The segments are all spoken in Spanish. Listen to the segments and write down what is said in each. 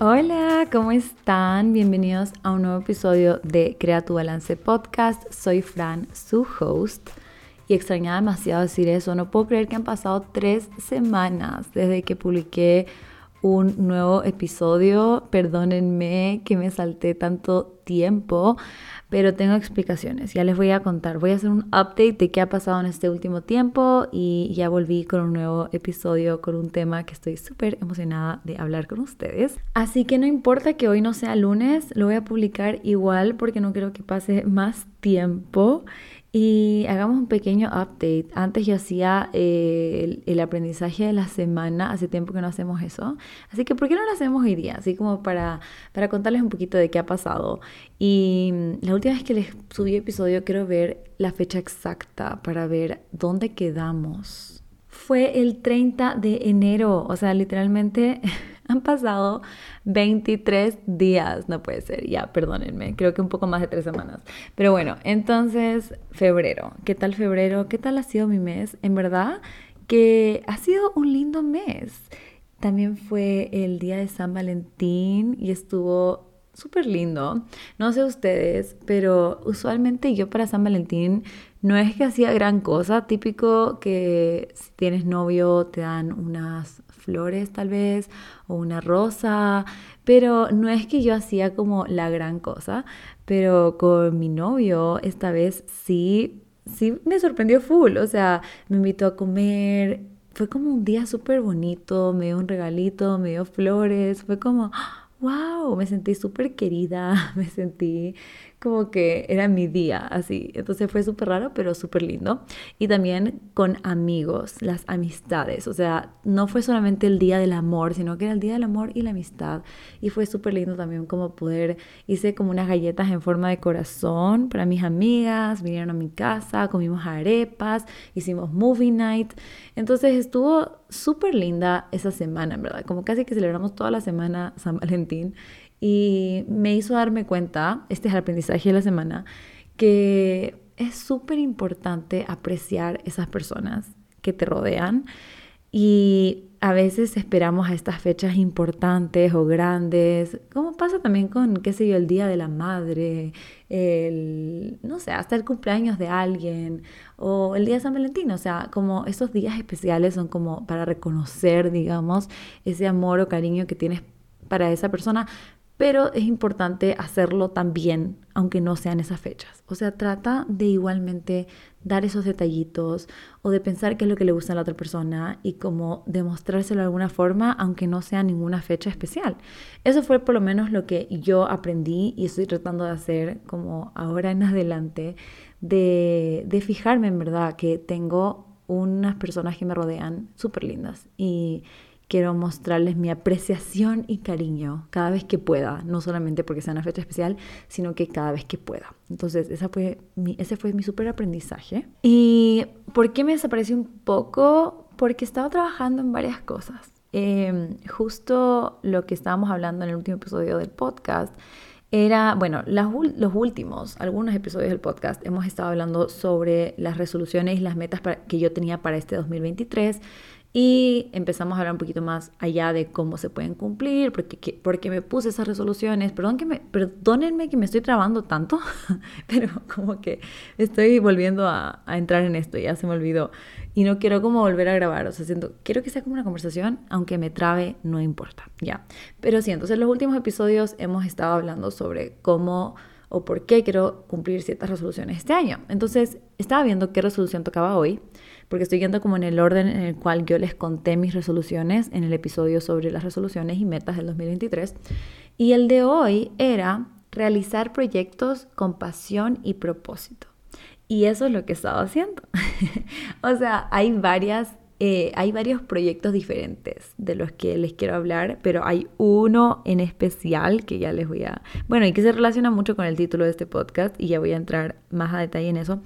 Hola, ¿cómo están? Bienvenidos a un nuevo episodio de Crea tu Balance Podcast. Soy Fran, su host. Y extrañaba demasiado decir eso. No puedo creer que han pasado tres semanas desde que publiqué un nuevo episodio. Perdónenme que me salté tanto tiempo, pero tengo explicaciones. Ya les voy a contar. Voy a hacer un update de qué ha pasado en este último tiempo y ya volví con un nuevo episodio con un tema que estoy súper emocionada de hablar con ustedes. Así que no importa que hoy no sea lunes, lo voy a publicar igual porque no quiero que pase más tiempo. Y hagamos un pequeño update. Antes yo hacía eh, el, aprendizaje de la semana, hace tiempo que no hacemos eso. Así que, ¿por qué no lo hacemos hoy día? Así como para, para contarles un poquito de qué ha pasado. Y mm, la última vez que les subí episodio, quiero ver la fecha exacta para ver dónde quedamos. Fue el 30 de enero, o sea, literalmente Han pasado 23 días, no puede ser, ya, perdónenme, creo que un poco más de tres semanas. Pero bueno, entonces, febrero, ¿qué tal febrero? ¿Qué tal ha sido mi mes? En verdad que ha sido un lindo mes. También fue el día de San Valentín y estuvo súper lindo. No sé ustedes, pero usualmente yo para San Valentín no es que hacía gran cosa, típico que si tienes novio te dan unas flores tal vez o una rosa, pero no es que yo hacía como la gran cosa, pero con mi novio esta vez sí, sí me sorprendió full, o sea, me invitó a comer, fue como un día súper bonito, me dio un regalito, me dio flores, fue como wow, me sentí súper querida, me sentí como que era mi día, así. Entonces fue súper raro, pero súper lindo. Y también con amigos, las amistades. O sea, no fue solamente el día del amor, sino que era el día del amor y la amistad. Y fue súper lindo también como poder, hice como unas galletas en forma de corazón para mis amigas, vinieron a mi casa, comimos arepas, hicimos movie night. Entonces estuvo súper linda esa semana, en verdad. Como casi que celebramos toda la semana San Valentín y me hizo darme cuenta, este es el aprendizaje de la semana, que es súper importante apreciar esas personas que te rodean y a veces esperamos a estas fechas importantes o grandes, como pasa también con, qué sé yo, el Día de la Madre, el, no sé, hasta el cumpleaños de alguien o el Día de San Valentín, o sea, como esos días especiales son como para reconocer, digamos, ese amor o cariño que tienes para esa persona, pero es importante hacerlo también, aunque no sean esas fechas. O sea, trata de igualmente dar esos detallitos o de pensar qué es lo que le gusta a la otra persona y como demostrárselo de alguna forma, aunque no sea ninguna fecha especial. Eso fue por lo menos lo que yo aprendí y estoy tratando de hacer como ahora en adelante, de, de fijarme en verdad que tengo unas personas que me rodean súper lindas y quiero mostrarles mi apreciación y cariño cada vez que pueda, no solamente porque sea una fecha especial, sino que cada vez que pueda. Entonces, esa fue mi, ese fue mi súper aprendizaje. ¿Y por qué me desapareció un poco? Porque estaba trabajando en varias cosas. Em, justo lo que estábamos hablando en el último episodio del podcast era, bueno, los últimos, algunos episodios del podcast, hemos estado hablando sobre las resoluciones y las metas que yo tenía para este 2023 y empezamos a hablar un poquito más allá de cómo se pueden cumplir, porque, porque me puse esas resoluciones. Perdón que me, perdónenme que me estoy trabando tanto, pero como que estoy volviendo a, a, entrar en esto, ya se me olvidó. Y no quiero como volver a grabar, o sea, siento, quiero que sea como una conversación, aunque me trabe, no importa, ya. Pero sí, entonces en los últimos episodios hemos estado hablando sobre cómo o por qué quiero cumplir ciertas resoluciones este año. Entonces, estaba viendo qué resolución tocaba hoy porque estoy yendo como en el orden en el cual yo les conté mis resoluciones en el episodio sobre las resoluciones y metas del 2023. Y el de hoy era realizar proyectos con pasión y propósito. Y eso es lo que he estado haciendo. o sea, hay varias eh, hay varios proyectos diferentes de los que les quiero hablar, pero hay uno en especial que ya les voy a... Bueno, y que se relaciona mucho con el título de este podcast y ya voy a entrar más a detalle en eso.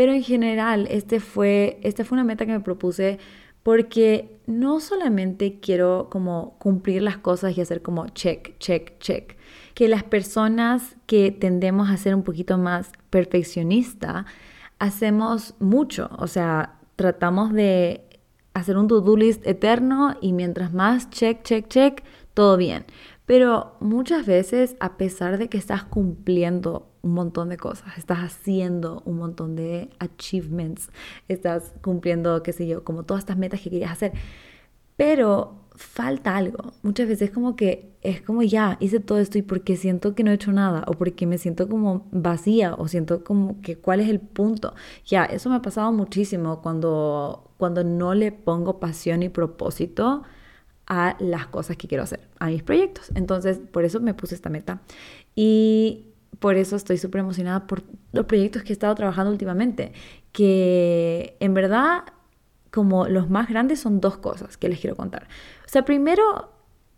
Pero en general, este fue, esta fue una meta que me propuse porque no solamente quiero como cumplir las cosas y hacer como check, check, check. Que las personas que tendemos a ser un poquito más perfeccionista, hacemos mucho. O sea, tratamos de hacer un to-do list eterno y mientras más check, check, check, todo bien. Pero muchas veces, a pesar de que estás cumpliendo un montón de cosas, estás haciendo un montón de achievements, estás cumpliendo, qué sé yo, como todas estas metas que querías hacer, pero falta algo. Muchas veces como que es como ya, hice todo esto y porque siento que no he hecho nada o porque me siento como vacía o siento como que cuál es el punto. Ya, eso me ha pasado muchísimo cuando, cuando no le pongo pasión y propósito a las cosas que quiero hacer, a mis proyectos. Entonces, por eso me puse esta meta. Y por eso estoy súper emocionada por los proyectos que he estado trabajando últimamente, que en verdad como los más grandes son dos cosas que les quiero contar. O sea, primero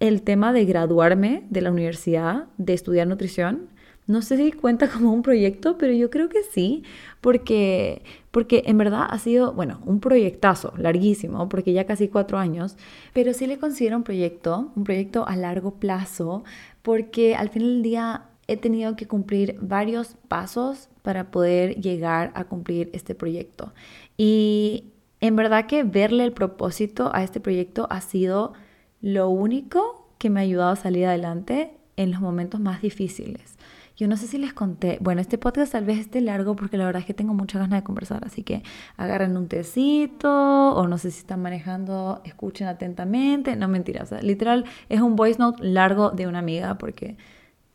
el tema de graduarme de la universidad, de estudiar nutrición. No sé si cuenta como un proyecto, pero yo creo que sí, porque, porque en verdad ha sido, bueno, un proyectazo larguísimo, porque ya casi cuatro años, pero sí le considero un proyecto, un proyecto a largo plazo, porque al final del día he tenido que cumplir varios pasos para poder llegar a cumplir este proyecto. Y en verdad que verle el propósito a este proyecto ha sido lo único que me ha ayudado a salir adelante en los momentos más difíciles. Yo no sé si les conté, bueno, este podcast tal vez esté largo porque la verdad es que tengo muchas ganas de conversar, así que agarren un tecito o no sé si están manejando, escuchen atentamente, no mentiras, literal es un voice note largo de una amiga porque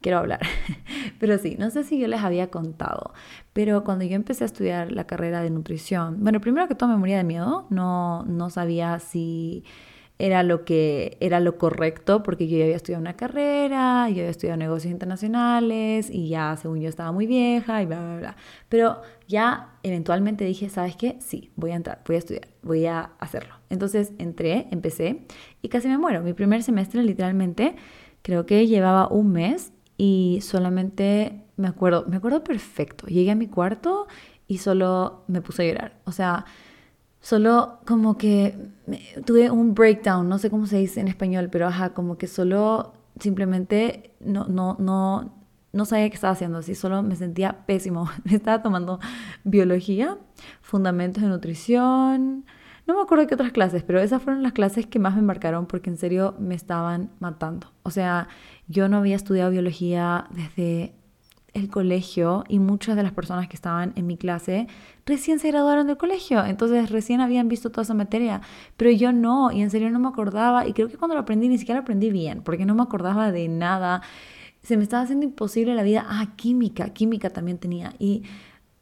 quiero hablar. Pero sí, no sé si yo les había contado, pero cuando yo empecé a estudiar la carrera de nutrición, bueno, primero que todo me moría de miedo, no, no sabía si era lo que era lo correcto porque yo ya había estudiado una carrera, yo había estudiado negocios internacionales y ya según yo estaba muy vieja y bla bla bla. Pero ya eventualmente dije, ¿sabes qué? Sí, voy a entrar, voy a estudiar, voy a hacerlo. Entonces entré, empecé y casi me muero. Mi primer semestre literalmente creo que llevaba un mes y solamente me acuerdo, me acuerdo perfecto. Llegué a mi cuarto y solo me puse a llorar. O sea, solo como que tuve un breakdown, no sé cómo se dice en español, pero ajá, como que solo simplemente no, no, no, no sabía qué estaba haciendo, así solo me sentía pésimo. Estaba tomando biología, fundamentos de nutrición, no me acuerdo qué otras clases, pero esas fueron las clases que más me marcaron porque en serio me estaban matando. O sea, yo no había estudiado biología desde el colegio y muchas de las personas que estaban en mi clase recién se graduaron del colegio, entonces recién habían visto toda esa materia, pero yo no, y en serio no me acordaba, y creo que cuando lo aprendí ni siquiera lo aprendí bien, porque no me acordaba de nada, se me estaba haciendo imposible la vida, ah, química, química también tenía, y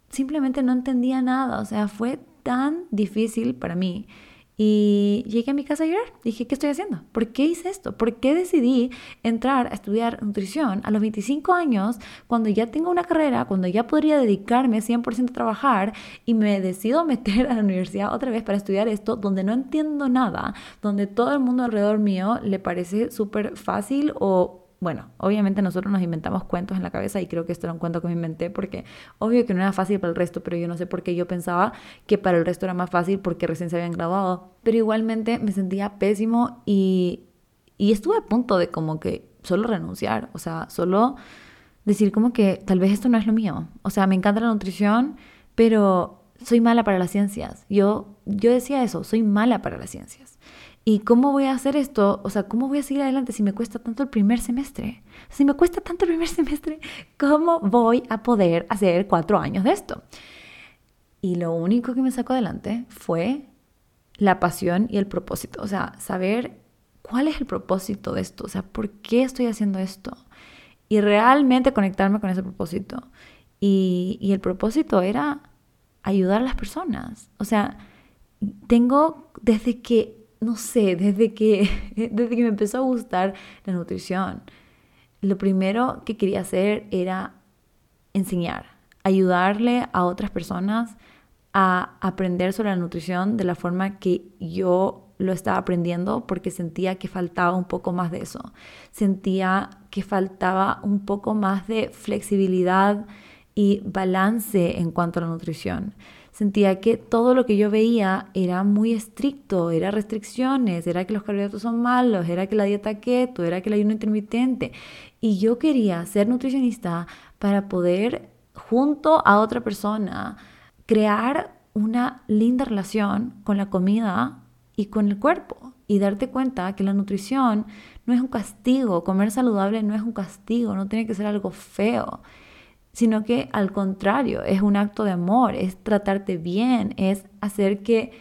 simplemente no entendía nada, o sea, fue tan difícil para mí. Y llegué a mi casa a llorar. Dije, ¿qué estoy haciendo? ¿Por qué hice esto? ¿Por qué decidí entrar a estudiar nutrición a los 25 años cuando ya tengo una carrera, cuando ya podría dedicarme 100% a trabajar y me decido meter a la universidad otra vez para estudiar esto donde no entiendo nada, donde todo el mundo alrededor mío le parece súper fácil o bueno, obviamente nosotros nos inventamos cuentos en la cabeza y creo que esto era un cuento que me inventé porque obvio que no era fácil para el resto, pero yo no sé por qué yo pensaba que para el resto era más fácil porque recién se habían graduado. Pero igualmente me sentía pésimo y, y estuve a punto de como que solo renunciar, o sea, solo decir como que tal vez esto no es lo mío. O sea, me encanta la nutrición, pero soy mala para las ciencias. Yo, yo decía eso, soy mala para las ciencias. ¿Y cómo voy a hacer esto? O sea, ¿cómo voy a seguir adelante si me cuesta tanto el primer semestre? Si me cuesta tanto el primer semestre, ¿cómo voy a poder hacer cuatro años de esto? Y lo único que me sacó adelante fue la pasión y el propósito. O sea, saber cuál es el propósito de esto. O sea, ¿por qué estoy haciendo esto? Y realmente conectarme con ese propósito. Y, y el propósito era ayudar a las personas. O sea, tengo desde que no sé, desde que, desde que me empezó a gustar la nutrición, lo primero que quería hacer era enseñar, ayudarle a otras personas a aprender sobre la nutrición de la forma que yo lo estaba aprendiendo porque sentía que faltaba un poco más de eso. Sentía que faltaba un poco más de flexibilidad y balance en cuanto a la nutrición sentía que todo lo que yo veía era muy estricto, era restricciones, era que los carbohidratos son malos, era que la dieta keto, era que el ayuno intermitente. Y yo quería ser nutricionista para poder, junto a otra persona, crear una linda relación con la comida y con el cuerpo. y darte cuenta que la nutrición no es un castigo, comer saludable no es un castigo, no tiene que ser algo feo, sino que al contrario, es un acto de amor, es tratarte bien, es hacer que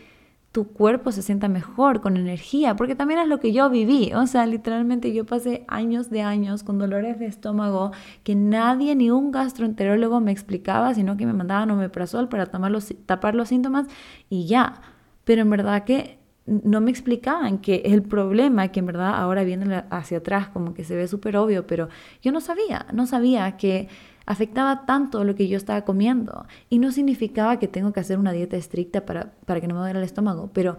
tu cuerpo se sienta mejor, con energía, porque también es lo que yo viví, o sea, literalmente yo pasé años de años con dolores de estómago que nadie, ni un gastroenterólogo me explicaba, sino que me mandaban omeprazol para tapar los síntomas y ya, pero en verdad que no me explicaban que el problema, que en verdad ahora viene hacia atrás, como que se ve súper obvio, pero yo no sabía, no sabía que afectaba tanto lo que yo estaba comiendo. Y no significaba que tengo que hacer una dieta estricta para, para que no me duele el estómago, pero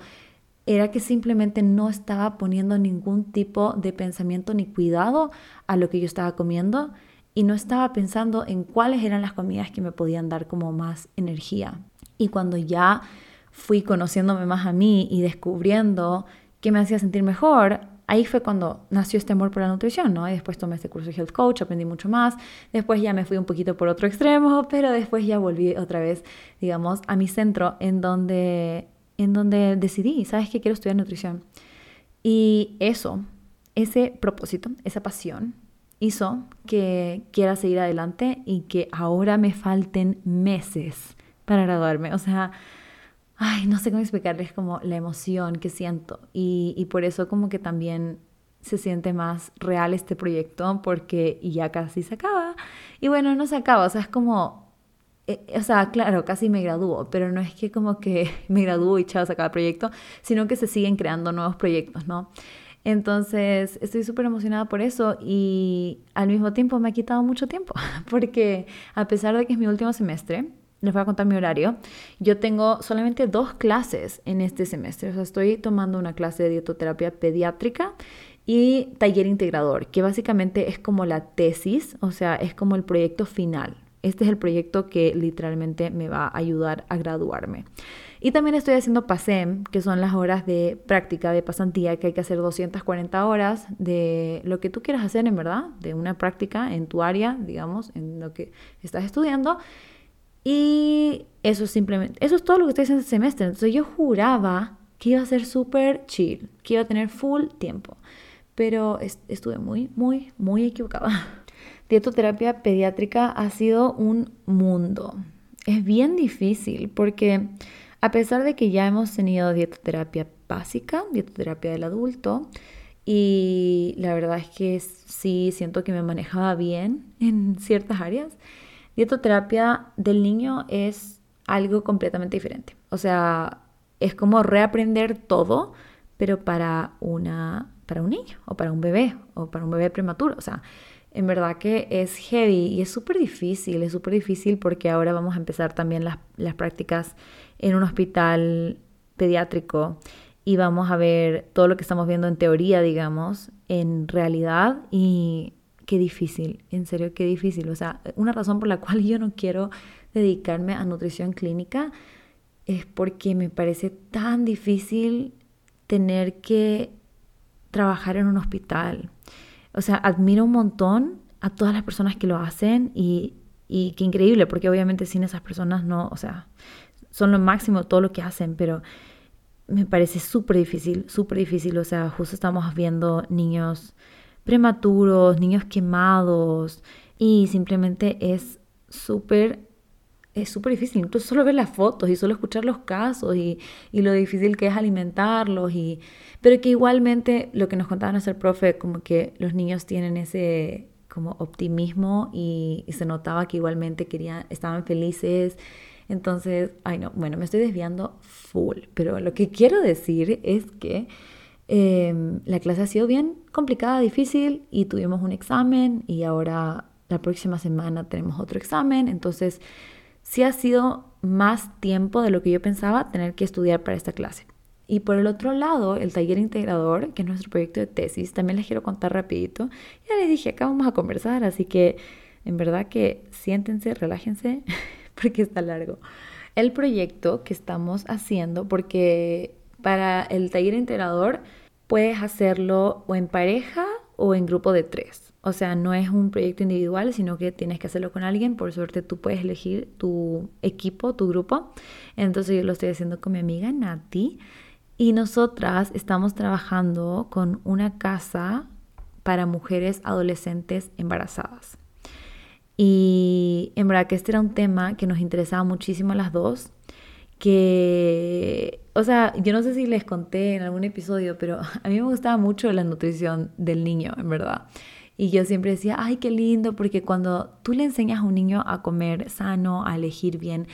era que simplemente no estaba poniendo ningún tipo de pensamiento ni cuidado a lo que yo estaba comiendo y no estaba pensando en cuáles eran las comidas que me podían dar como más energía. Y cuando ya fui conociéndome más a mí y descubriendo qué me hacía sentir mejor, ahí fue cuando nació este amor por la nutrición, ¿no? Y después tomé este curso de Health Coach, aprendí mucho más. Después ya me fui un poquito por otro extremo, pero después ya volví otra vez, digamos, a mi centro en donde, en donde decidí, ¿sabes qué? Quiero estudiar nutrición. Y eso, ese propósito, esa pasión, hizo que quiera seguir adelante y que ahora me falten meses para graduarme. O sea, ay, no sé cómo explicarles como la emoción que siento y, por eso como que también se siente más real este proyecto porque ya casi se acaba. Y bueno, no se acaba, o sea, es como, eh, o sea, claro, casi me gradúo, pero no es que como que me gradúo y chao, se acaba el proyecto, sino que se siguen creando nuevos proyectos, ¿no? Entonces, estoy súper emocionada por eso y al mismo tiempo me ha quitado mucho tiempo, porque a pesar de que es mi último semestre, les voy a contar mi horario. Yo tengo solamente dos clases en este semestre. O sea, estoy tomando una clase de dietoterapia pediátrica y taller integrador, que básicamente es como la tesis, o sea, es como el proyecto final. Este es el proyecto que literalmente me va a ayudar a graduarme. Y también estoy haciendo PASEM, que son las horas de práctica, de pasantía, que hay que hacer 240 horas de lo que tú quieras hacer, en verdad, de una práctica en tu área, digamos, en lo que estás estudiando. Y eso simplemente, eso es todo lo que estoy haciendo este semestre. Entonces yo juraba que iba a ser súper chill, que iba a tener full tiempo. Pero estuve muy, muy, muy equivocada. Dietoterapia pediátrica ha sido un mundo. Es bien difícil porque a pesar de que ya hemos tenido dietoterapia básica, dietoterapia del adulto, y la verdad es que sí siento que me manejaba bien en ciertas áreas, Dietoterapia del niño es algo completamente diferente. O sea, es como reaprender todo, pero para, una, para un niño o para un bebé o para un bebé prematuro. O sea, en verdad que es heavy y es súper difícil, es súper difícil porque ahora vamos a empezar también las, las prácticas en un hospital pediátrico y vamos a ver todo lo que estamos viendo en teoría, digamos, en realidad y qué difícil, en serio, qué difícil. O sea, una razón por la cual yo no quiero dedicarme a nutrición clínica es porque me parece tan difícil tener que trabajar en un hospital. O sea, admiro un montón a todas las personas que lo hacen y, y qué increíble, porque obviamente sin esas personas no, o sea, son lo máximo todo lo que hacen, pero me parece súper difícil, súper difícil. O sea, justo estamos viendo niños prematuros, niños quemados y simplemente es súper es súper difícil, incluso solo ver las fotos y solo escuchar los casos y, lo difícil que es alimentarlos, y, pero que igualmente lo que nos contaba nuestro profe, como que los niños tienen ese como optimismo y, y se notaba que igualmente querían, estaban felices. Entonces, ay no, bueno, me estoy desviando full, pero lo que quiero decir es que Em, la clase ha sido bien complicada, difícil y tuvimos un examen y ahora la próxima semana tenemos otro examen. Entonces, sí ha sido más tiempo de lo que yo pensaba tener que estudiar para esta clase. Y por el otro lado, el taller integrador, que es nuestro proyecto de tesis, también les quiero contar rapidito. Ya les dije, acá vamos a conversar, así que en verdad que siéntense, relájense, porque está largo. El proyecto que estamos haciendo, porque para el taller integrador puedes hacerlo o en pareja o en grupo de tres. O sea, no es un proyecto individual, sino que tienes que hacerlo con alguien. Por suerte tú puedes elegir tu equipo, tu grupo. Entonces yo lo estoy haciendo con mi amiga Nati. Y nosotras estamos trabajando con una casa para mujeres adolescentes embarazadas. Y en verdad que este era un tema que nos interesaba muchísimo a las dos, que, o sea, yo no sé si les conté en algún episodio, pero a mí me gustaba mucho la nutrición del niño, en verdad. Y yo siempre decía, ay, qué lindo, porque cuando tú le enseñas a un niño a comer sano, a elegir bien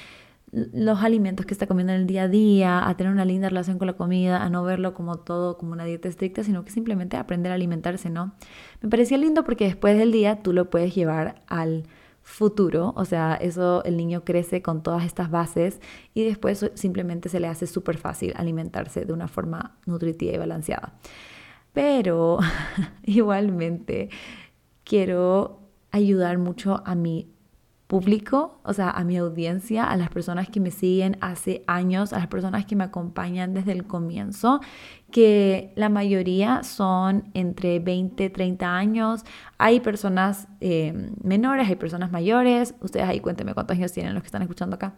los alimentos que está comiendo en el día a día, a tener una linda relación con la comida, a no verlo como todo, como una dieta estricta, sino que simplemente aprender a alimentarse, ¿no? Me parecía lindo porque después del día tú lo puedes llevar al futuro, o sea, eso el niño crece con todas estas bases y después simplemente se le hace súper fácil alimentarse de una forma nutritiva y balanceada. Pero igualmente quiero ayudar mucho a mi público, o sea, a mi audiencia, a las personas que me siguen hace años, a las personas que me acompañan desde el comienzo, que la mayoría son entre 20, 30 años. Hay personas eh, menores, hay personas mayores. Ustedes ahí cuéntenme cuántos años tienen los que están escuchando acá.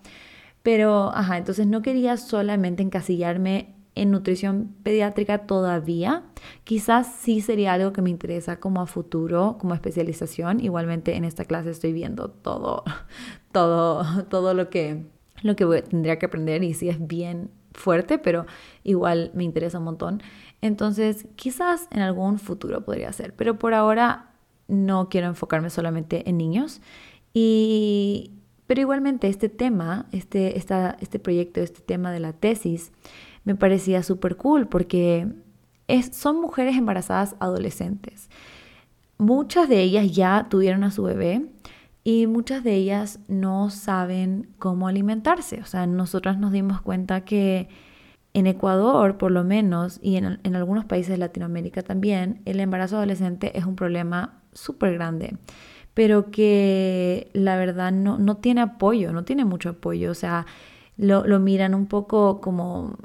Pero, ajá, entonces no quería solamente encasillarme en nutrición pediátrica todavía. Quizás sí sería algo que me interesa como a futuro, como especialización. Igualmente en esta clase estoy viendo todo, todo, todo lo que, lo que tendría que aprender y sí es bien fuerte, pero igual me interesa un montón. Entonces, quizás en algún futuro podría ser, pero por ahora no quiero enfocarme solamente en niños. Y, pero igualmente este tema, este, esta, este proyecto, este tema de la tesis, me parecía súper cool porque es, son mujeres embarazadas adolescentes. Muchas de ellas ya tuvieron a su bebé y muchas de ellas no saben cómo alimentarse. O sea, nosotras nos dimos cuenta que en Ecuador, por lo menos, y en, en algunos países de Latinoamérica también, el embarazo adolescente es un problema súper grande pero que la verdad no, no, tiene apoyo, no tiene mucho apoyo, o sea, lo, lo miran un poco como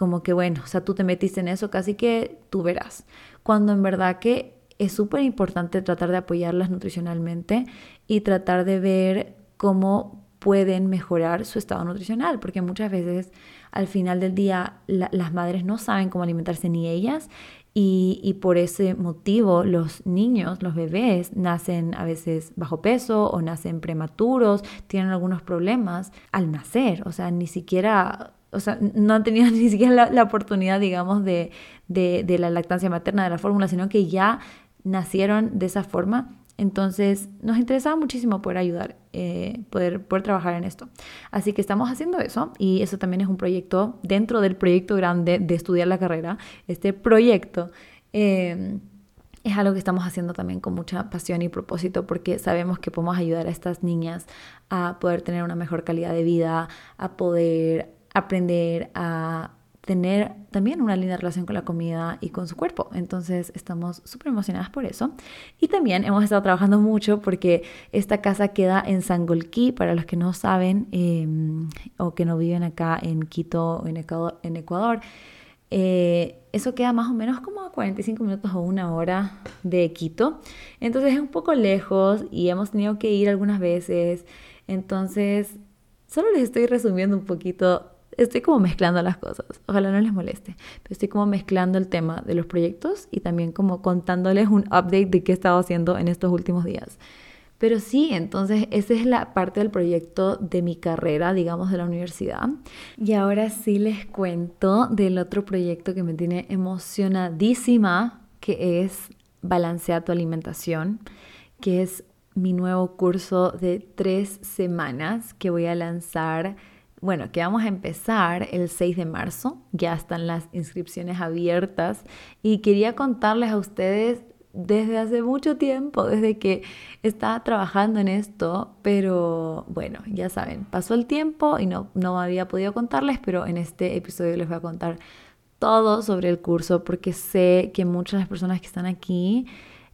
como que bueno, o sea, tú te metiste en eso, casi que tú verás. Cuando en verdad que es súper importante tratar de apoyarlas nutricionalmente y tratar de ver cómo pueden mejorar su estado nutricional, porque muchas veces al final del día las madres no saben cómo alimentarse ni ellas y, y, por ese motivo los niños, los bebés, nacen a veces bajo peso o nacen prematuros, tienen algunos problemas al nacer, o sea, ni siquiera o sea, no han tenido ni siquiera la, oportunidad, digamos, de, de, la lactancia materna, de la fórmula, sino que ya nacieron de esa forma. Entonces, nos interesaba muchísimo poder ayudar, eh, poder, poder trabajar en esto. Así que estamos haciendo eso y eso también es un proyecto dentro del proyecto grande de estudiar la carrera. Este proyecto eh, es algo que estamos haciendo también con mucha pasión y propósito porque sabemos que podemos ayudar a estas niñas a poder tener una mejor calidad de vida, a poder aprender a tener también una linda relación con la comida y con su cuerpo. Entonces estamos súper emocionadas por eso. Y también hemos estado trabajando mucho porque esta casa queda en Sangolquí, para los que no saben em, o que no viven acá en Quito o en Ecuador. En Ecuador eh, eso queda más o menos como a 45 minutos o una hora de Quito. Entonces es un poco lejos y hemos tenido que ir algunas veces. Entonces, solo les estoy resumiendo un poquito estoy como mezclando las cosas. Ojalá no les moleste. Pero estoy como mezclando el tema de los proyectos y también como contándoles un update de qué he estado haciendo en estos últimos días. Pero sí, entonces esa es la parte del proyecto de mi carrera, digamos, de la universidad. Y ahora sí les cuento del otro proyecto que me tiene emocionadísima, que es Balancea tu alimentación, que es mi nuevo curso de tres semanas que voy a lanzar bueno, que vamos a empezar el 6 de marzo, ya están las inscripciones abiertas. Y quería contarles a ustedes desde hace mucho tiempo, desde que estaba trabajando en esto, pero bueno, ya saben, pasó el tiempo y no, no había podido contarles, pero en este episodio les voy a contar todo sobre el curso porque sé que muchas de las personas que están aquí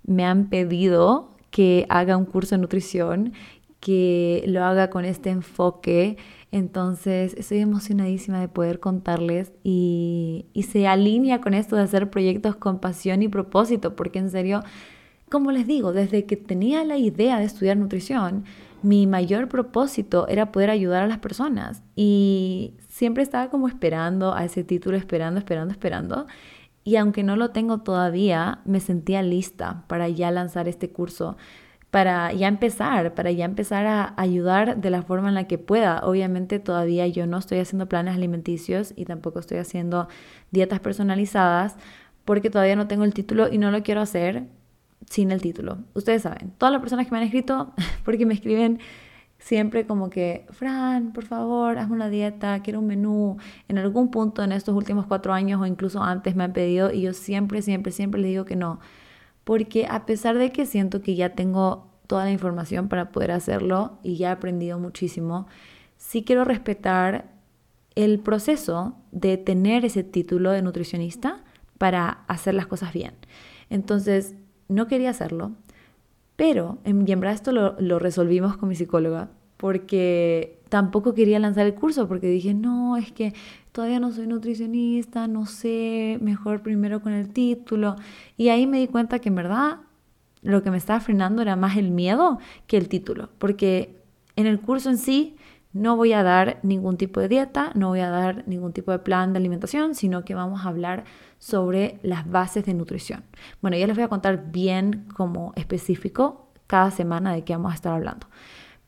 me han pedido que haga un curso de nutrición, que lo haga con este enfoque entonces estoy emocionadísima de poder contarles y, se alinea con esto de hacer proyectos con pasión y propósito, porque en serio, como les digo, desde que tenía la idea de estudiar nutrición, mi mayor propósito era poder ayudar a las personas. Y siempre estaba como esperando a ese título, esperando, esperando, esperando. Y aunque no lo tengo todavía, me sentía lista para ya lanzar este curso, para ya empezar, para ya empezar a ayudar de la forma en la que pueda. Obviamente todavía yo no estoy haciendo planes alimenticios y tampoco estoy haciendo dietas personalizadas porque todavía no tengo el título y no lo quiero hacer sin el título. Ustedes saben, todas las personas que me han escrito, porque me escriben siempre como que, Fran, por favor, hazme una dieta, quiero un menú. En algún punto en estos últimos cuatro años o incluso antes me han pedido y yo siempre, siempre, siempre les digo que no. Porque a pesar de que siento que ya tengo toda la información para poder hacerlo y ya he aprendido muchísimo, sí quiero respetar el proceso de tener ese título de nutricionista para hacer las cosas bien. Entonces, no quería hacerlo, pero en, y en verdad esto lo, lo resolvimos con mi psicóloga porque tampoco quería lanzar el curso porque dije, no, es que todavía no soy nutricionista, no sé, mejor primero con el título. Y ahí me di cuenta que en verdad lo que me estaba frenando era más el miedo que el título, porque en el curso en sí no voy a dar ningún tipo de dieta, no voy a dar ningún tipo de plan de alimentación, sino que vamos a hablar sobre las bases de nutrición. Bueno, ya les voy a contar bien como específico cada semana de qué vamos a estar hablando.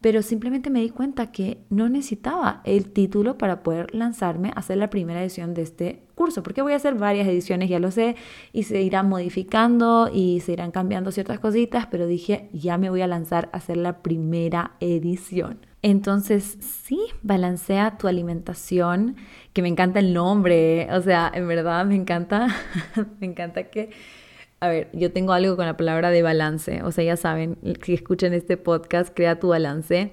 Pero simplemente me di cuenta que no necesitaba el título para poder lanzarme a hacer la primera edición de este curso, porque voy a hacer varias ediciones, ya lo sé, y se irán modificando y se irán cambiando ciertas cositas, pero dije, ya me voy a lanzar a hacer la primera edición. Entonces, sí, balancea tu alimentación, que me encanta el nombre, o sea, en verdad me encanta, me encanta que, a ver, yo tengo algo con la palabra de balance, o sea, ya saben, si escuchan este podcast, crea tu balance.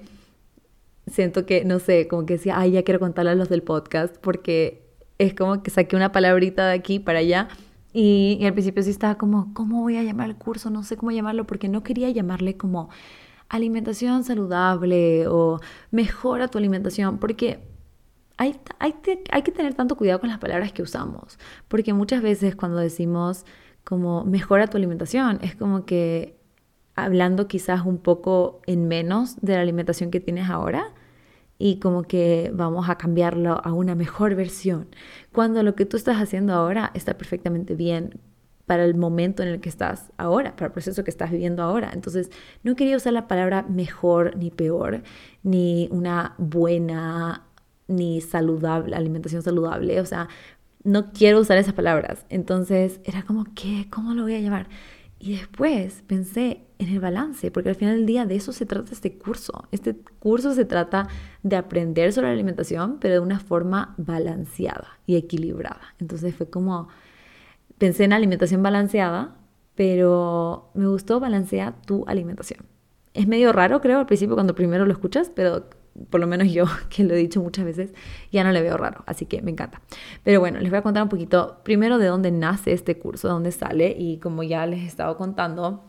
Siento que, no sé, como que decía, ay, ya quiero contarle a los del podcast, porque es como que saqué una palabrita de aquí para allá. Y, y al principio sí estaba como, ¿cómo voy a llamar el curso? No sé cómo llamarlo, porque no quería llamarle como alimentación saludable o mejora tu alimentación, porque hay, hay, hay, que tener tanto cuidado con las palabras que usamos, porque muchas veces cuando decimos como mejora tu alimentación, es como que hablando quizás un poco en menos de la alimentación que tienes ahora y como que vamos a cambiarlo a una mejor versión, cuando lo que tú estás haciendo ahora está perfectamente bien para el momento en el que estás ahora, para el proceso que estás viviendo ahora. Entonces, no quería usar la palabra mejor ni peor, ni una buena, ni saludable, alimentación saludable. O sea, no quiero usar esas palabras. Entonces, era como, ¿qué? ¿Cómo lo voy a llamar? Y después pensé en el balance, porque al final del día de eso se trata este curso. Este curso se trata de aprender sobre la alimentación, pero de una forma balanceada y equilibrada. Entonces fue como pensé en alimentación balanceada, pero me gustó balancea tu alimentación. Es medio raro, creo, al principio cuando primero lo escuchas, pero por lo menos yo, que lo he dicho muchas veces, ya no le veo raro, así que me encanta. Pero bueno, les voy a contar un poquito primero de dónde nace este curso, de dónde sale, y como ya les he estado contando,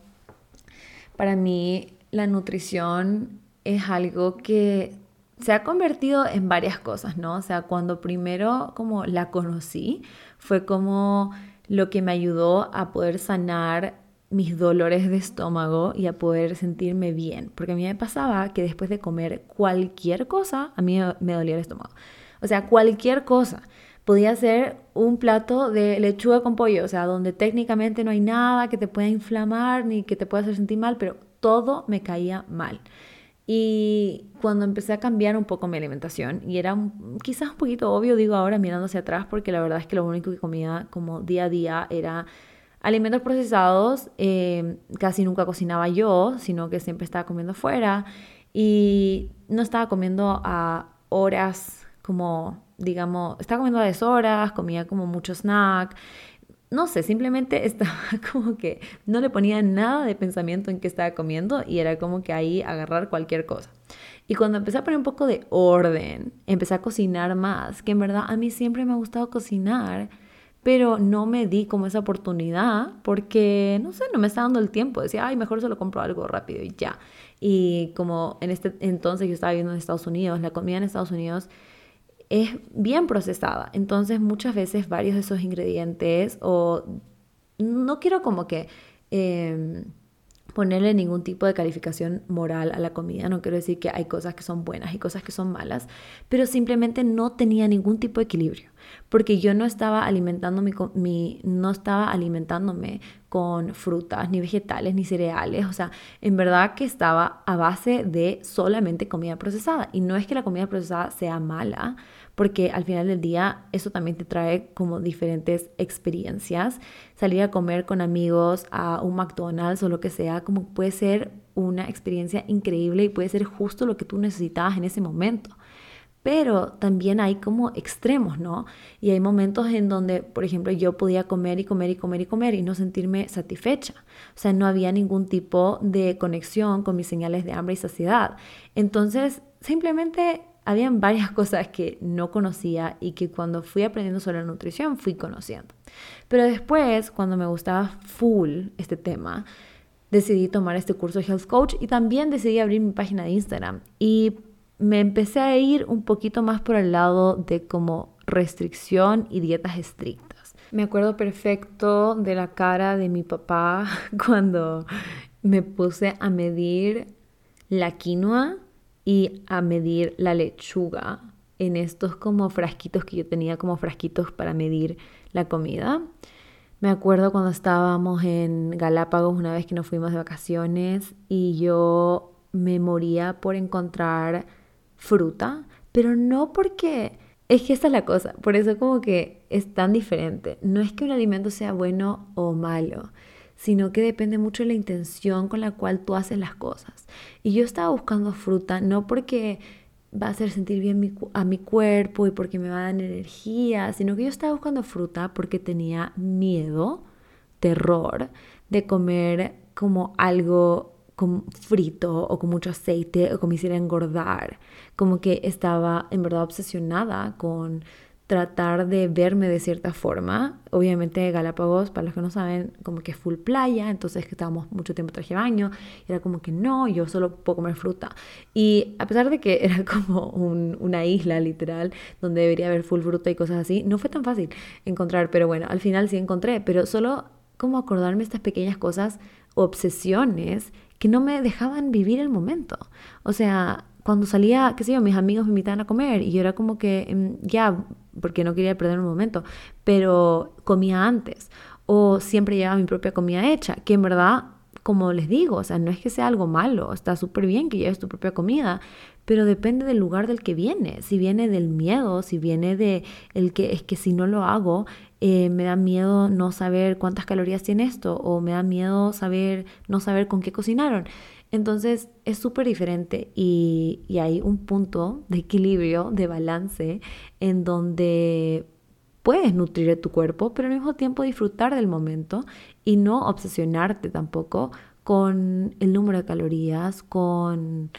para mí la nutrición es algo que se ha convertido en varias cosas, ¿no? O sea, cuando primero como la conocí, fue como lo que me ayudó a poder sanar mis dolores de estómago y a poder sentirme bien. Porque a mí me pasaba que después de comer cualquier cosa, a mí me dolía el estómago. O sea, cualquier cosa. Podía ser un plato de lechuga con pollo, o sea, donde técnicamente no hay nada que te pueda inflamar ni que te pueda hacer sentir mal, pero todo me caía mal. Y cuando empecé a cambiar un poco mi alimentación, y era quizás un poquito obvio, digo ahora mirando hacia atrás, porque la verdad es que lo único que comía como día a día era alimentos procesados, eh, casi nunca cocinaba yo, sino que siempre estaba comiendo fuera, y no estaba comiendo a horas como, digamos, estaba comiendo a deshoras, comía como mucho snack, no sé, simplemente estaba como que no le ponía nada de pensamiento en qué estaba comiendo y era como que ahí agarrar cualquier cosa. Y cuando empecé a poner un poco de orden, empecé a cocinar más, que en verdad a mí siempre me ha gustado cocinar, pero no me di como esa oportunidad porque, no sé, no me estaba dando el tiempo. Decía, ay, mejor solo compro algo rápido y ya. Y como en este entonces yo estaba viviendo en Estados Unidos, la comida en Estados Unidos es bien procesada. Entonces muchas veces varios de esos ingredientes o no quiero como que... Em, ponerle ningún tipo de calificación moral a la comida. No quiero decir que hay cosas que son buenas y cosas que son malas, pero simplemente no tenía ningún tipo de equilibrio, porque yo no estaba alimentando mi, no estaba alimentándome con frutas, ni vegetales, ni cereales. O sea, en verdad que estaba a base de solamente comida procesada. Y no es que la comida procesada sea mala, porque al final del día eso también te trae como diferentes experiencias. Salir a comer con amigos a un McDonald's o lo que sea, como puede ser una experiencia increíble y puede ser justo lo que tú necesitabas en ese momento. Pero también hay como extremos, ¿no? Y hay momentos en donde, por ejemplo, yo podía comer y comer y comer y comer y no sentirme satisfecha. O sea, no había ningún tipo de conexión con mis señales de hambre y saciedad. Entonces, simplemente habían varias cosas que no conocía y que cuando fui aprendiendo sobre la nutrición fui conociendo. Pero después, cuando me gustaba full este tema, decidí tomar este curso de Health Coach y también decidí abrir mi página de Instagram. Y me empecé a ir un poquito más por el lado de como restricción y dietas estrictas. Me acuerdo perfecto de la cara de mi papá cuando me puse a medir la quinoa y a medir la lechuga en estos como frasquitos que yo tenía como frasquitos para medir la comida. Me acuerdo cuando estábamos en Galápagos una vez que nos fuimos de vacaciones y yo me moría por encontrar fruta, pero no porque es que esta es la cosa, por eso como que es tan diferente. No es que un alimento sea bueno o malo, sino que depende mucho de la intención con la cual tú haces las cosas. Y yo estaba buscando fruta no porque va a hacer sentir bien a mi cuerpo y porque me va a dar energía, sino que yo estaba buscando fruta porque tenía miedo, terror de comer como algo con frito o con mucho aceite o que me hiciera engordar. Como que estaba en verdad obsesionada con tratar de verme de cierta forma. Obviamente Galápagos, para los que no saben, como que es full playa, entonces que estábamos mucho tiempo traje baño, era como que no, yo solo puedo comer fruta. Y a pesar de que era como una isla literal, donde debería haber full fruta y cosas así, no fue tan fácil encontrar, pero bueno, al final sí encontré, pero solo como acordarme estas pequeñas cosas, obsesiones que no me dejaban vivir el momento. O sea, cuando salía, qué sé yo, mis amigos me invitaban a comer y yo era como que, em, ya, porque no quería perder un momento, pero comía antes o siempre llevaba mi propia comida hecha, que en verdad, como les digo, o sea, no es que sea algo malo, está súper bien que lleves tu propia comida, pero depende del lugar del que viene, si viene del miedo, si viene de el que es que si no lo hago, eh, me da miedo no saber cuántas calorías tiene esto o me da miedo saber no saber con qué cocinaron. Entonces es súper diferente y, hay un punto de equilibrio, de balance, en donde puedes nutrir tu cuerpo, pero al mismo tiempo disfrutar del momento y no obsesionarte tampoco con el número de calorías, con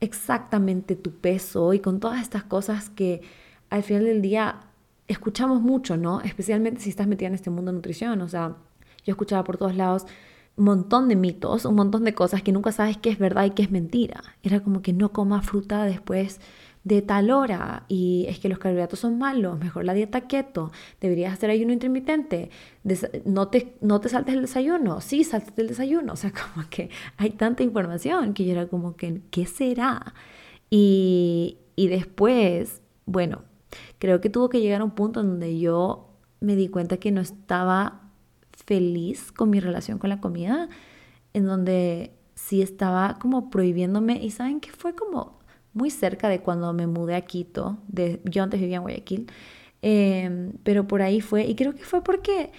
exactamente tu peso y con todas estas cosas que al final del día escuchamos mucho, ¿no? Especialmente si estás metida en este mundo de nutrición, o sea, yo escuchaba por todos lados, montón de mitos, un montón de cosas que nunca sabes qué es verdad y qué es mentira. Era como que no comas fruta después de tal hora. Y es que los carbohidratos son malos, mejor la dieta keto, deberías hacer ayuno intermitente, no te, no te saltes el desayuno, sí, saltes el desayuno, o sea, como que hay tanta información que yo era como que, ¿qué será? Y, y después, bueno, creo que tuvo que llegar a un punto donde yo me di cuenta que no estaba feliz con mi relación con la comida, en donde sí estaba como prohibiéndome. Y saben que fue como muy cerca de cuando me mudé a Quito, de, yo antes vivía en Guayaquil, em, pero por ahí fue, y creo que fue porque,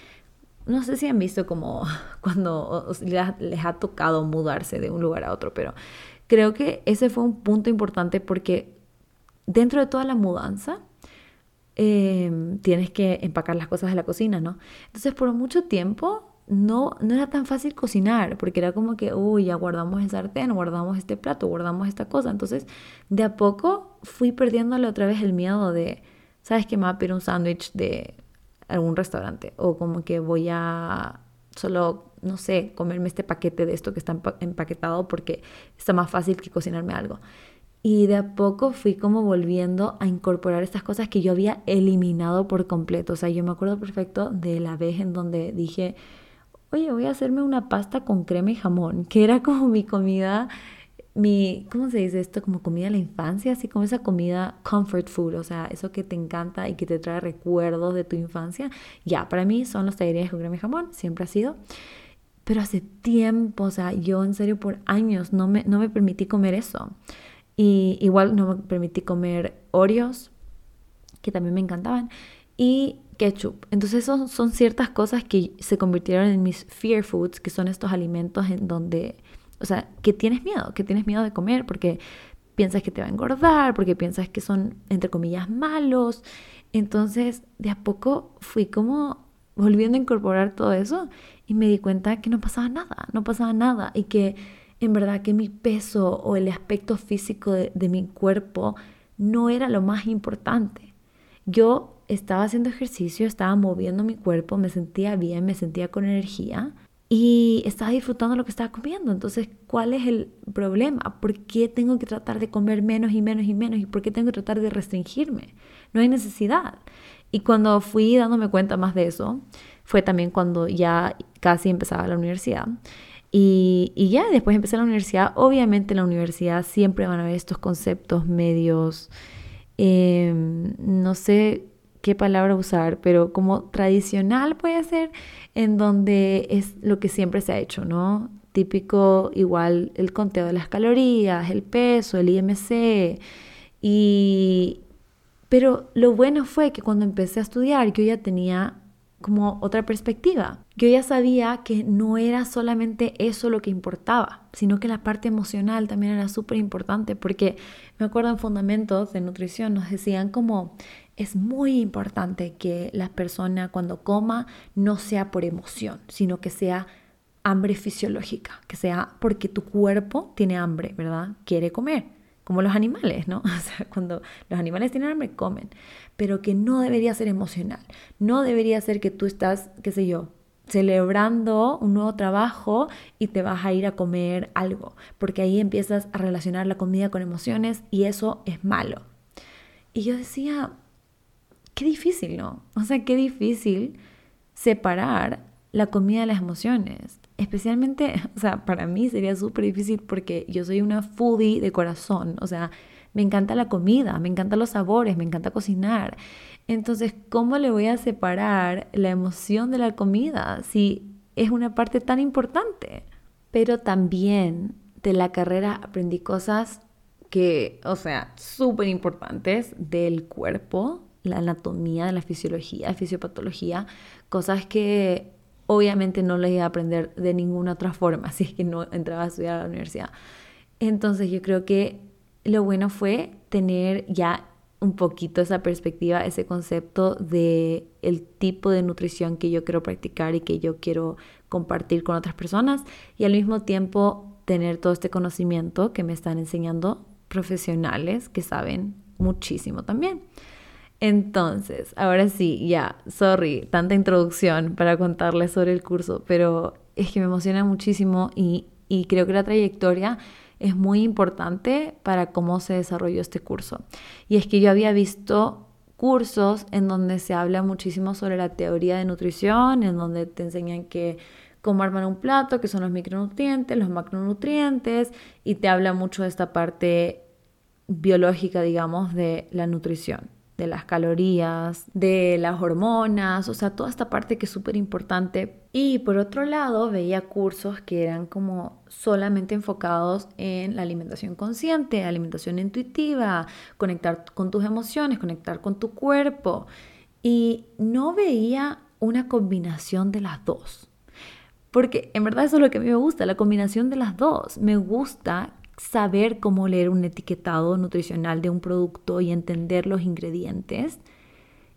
no sé si han visto como cuando les ha tocado mudarse de un lugar a otro, pero creo que ese fue un punto importante porque dentro de toda la mudanza, Em, tienes que empacar las cosas de la cocina, ¿no? Entonces por mucho tiempo no, no era tan fácil cocinar, porque era como que, uy, ya guardamos el sartén, guardamos este plato, guardamos esta cosa. Entonces, de a poco fui perdiéndole otra vez el miedo de, ¿sabes qué? Me va a pedir un sándwich de algún restaurante, o como que voy a solo, no sé, comerme este paquete de esto que está empaquetado porque está más fácil que cocinarme algo. Y de a poco fui como volviendo a incorporar estas cosas que yo había eliminado por completo. O sea, yo me acuerdo perfecto de la vez en donde dije, oye, voy a hacerme una pasta con crema y jamón, que era como mi comida, mi, ¿cómo se dice esto? Como comida de la infancia, así como esa comida comfort food, o sea, eso que te encanta y que te trae recuerdos de tu infancia. Ya, para mí son los tallarines con crema y jamón, siempre ha sido. Pero hace tiempo, o sea, yo en serio por años no me, no me permití comer eso. Y igual no me permití comer Oreos, que también me encantaban, y ketchup. Entonces son, son ciertas cosas que se convirtieron en mis fear foods, que son estos alimentos en donde, o sea, que tienes miedo, que tienes miedo de comer porque piensas que te va a engordar, porque piensas que son, entre comillas, malos. Entonces, de a poco fui como volviendo a incorporar todo eso y me di cuenta que no pasaba nada, no pasaba nada y que en verdad que mi peso o el aspecto físico de, mi cuerpo no era lo más importante. Yo estaba haciendo ejercicio, estaba moviendo mi cuerpo, me sentía bien, me sentía con energía y estaba disfrutando lo que estaba comiendo. Entonces, ¿cuál es el problema? ¿Por qué tengo que tratar de comer menos y menos y menos? ¿Y por qué tengo que tratar de restringirme? No hay necesidad. Y cuando fui dándome cuenta más de eso, fue también cuando ya casi empezaba la universidad. Y, ya después empecé la universidad. Obviamente en la universidad siempre van a haber estos conceptos medios, em, no sé qué palabra usar, pero como tradicional puede ser, en donde es lo que siempre se ha hecho, ¿no? Típico igual el conteo de las calorías, el peso, el IMC. Y, pero lo bueno fue que cuando empecé a estudiar yo ya tenía como otra perspectiva. Yo ya sabía que no era solamente eso lo que importaba, sino que la parte emocional también era súper importante, porque me acuerdo en fundamentos de nutrición nos decían como es muy importante que la persona cuando coma no sea por emoción, sino que sea hambre fisiológica, que sea porque tu cuerpo tiene hambre, ¿verdad? Quiere comer, como los animales, ¿no? O sea, cuando los animales tienen hambre, comen, pero que no debería ser emocional, no debería ser que tú estás, qué sé yo, celebrando un nuevo trabajo y te vas a ir a comer algo, porque ahí empiezas a relacionar la comida con emociones y eso es malo. Y yo decía, qué difícil, ¿no? O sea, qué difícil separar la comida de las emociones. Especialmente, o sea, para mí sería súper difícil porque yo soy una foodie de corazón. O sea, me encanta la comida, me encantan los sabores, me encanta cocinar. Entonces, ¿cómo le voy a separar la emoción de la comida si es una parte tan importante? Pero también de la carrera aprendí cosas que, o sea, súper importantes del cuerpo, la anatomía, la fisiología, fisiopatología, cosas que obviamente no les iba a aprender de ninguna otra forma si es que no entraba a estudiar a la universidad. Entonces yo creo que lo bueno fue tener ya un poquito esa perspectiva, ese concepto de el tipo de nutrición que yo quiero practicar y que yo quiero compartir con otras personas y al mismo tiempo tener todo este conocimiento que me están enseñando profesionales que saben muchísimo también. Entonces, ahora sí, ya, sorry, tanta introducción para contarles sobre el curso, pero es que me emociona muchísimo y, y creo que la trayectoria es muy importante para cómo se desarrolló este curso. Y es que yo había visto cursos en donde se habla muchísimo sobre la teoría de nutrición, en donde te enseñan que cómo armar un plato, que son los micronutrientes, los macronutrientes, y te habla mucho de esta parte biológica, digamos, de la nutrición de las calorías, de las hormonas, o sea, toda esta parte que es súper importante. Y por otro lado, veía cursos que eran como solamente enfocados en la alimentación consciente, alimentación intuitiva, conectar con tus emociones, conectar con tu cuerpo. Y no veía una combinación de las dos. Porque en verdad eso es lo que a mí me gusta, la combinación de las dos. Me gusta saber cómo leer un etiquetado nutricional de un producto y entender los ingredientes.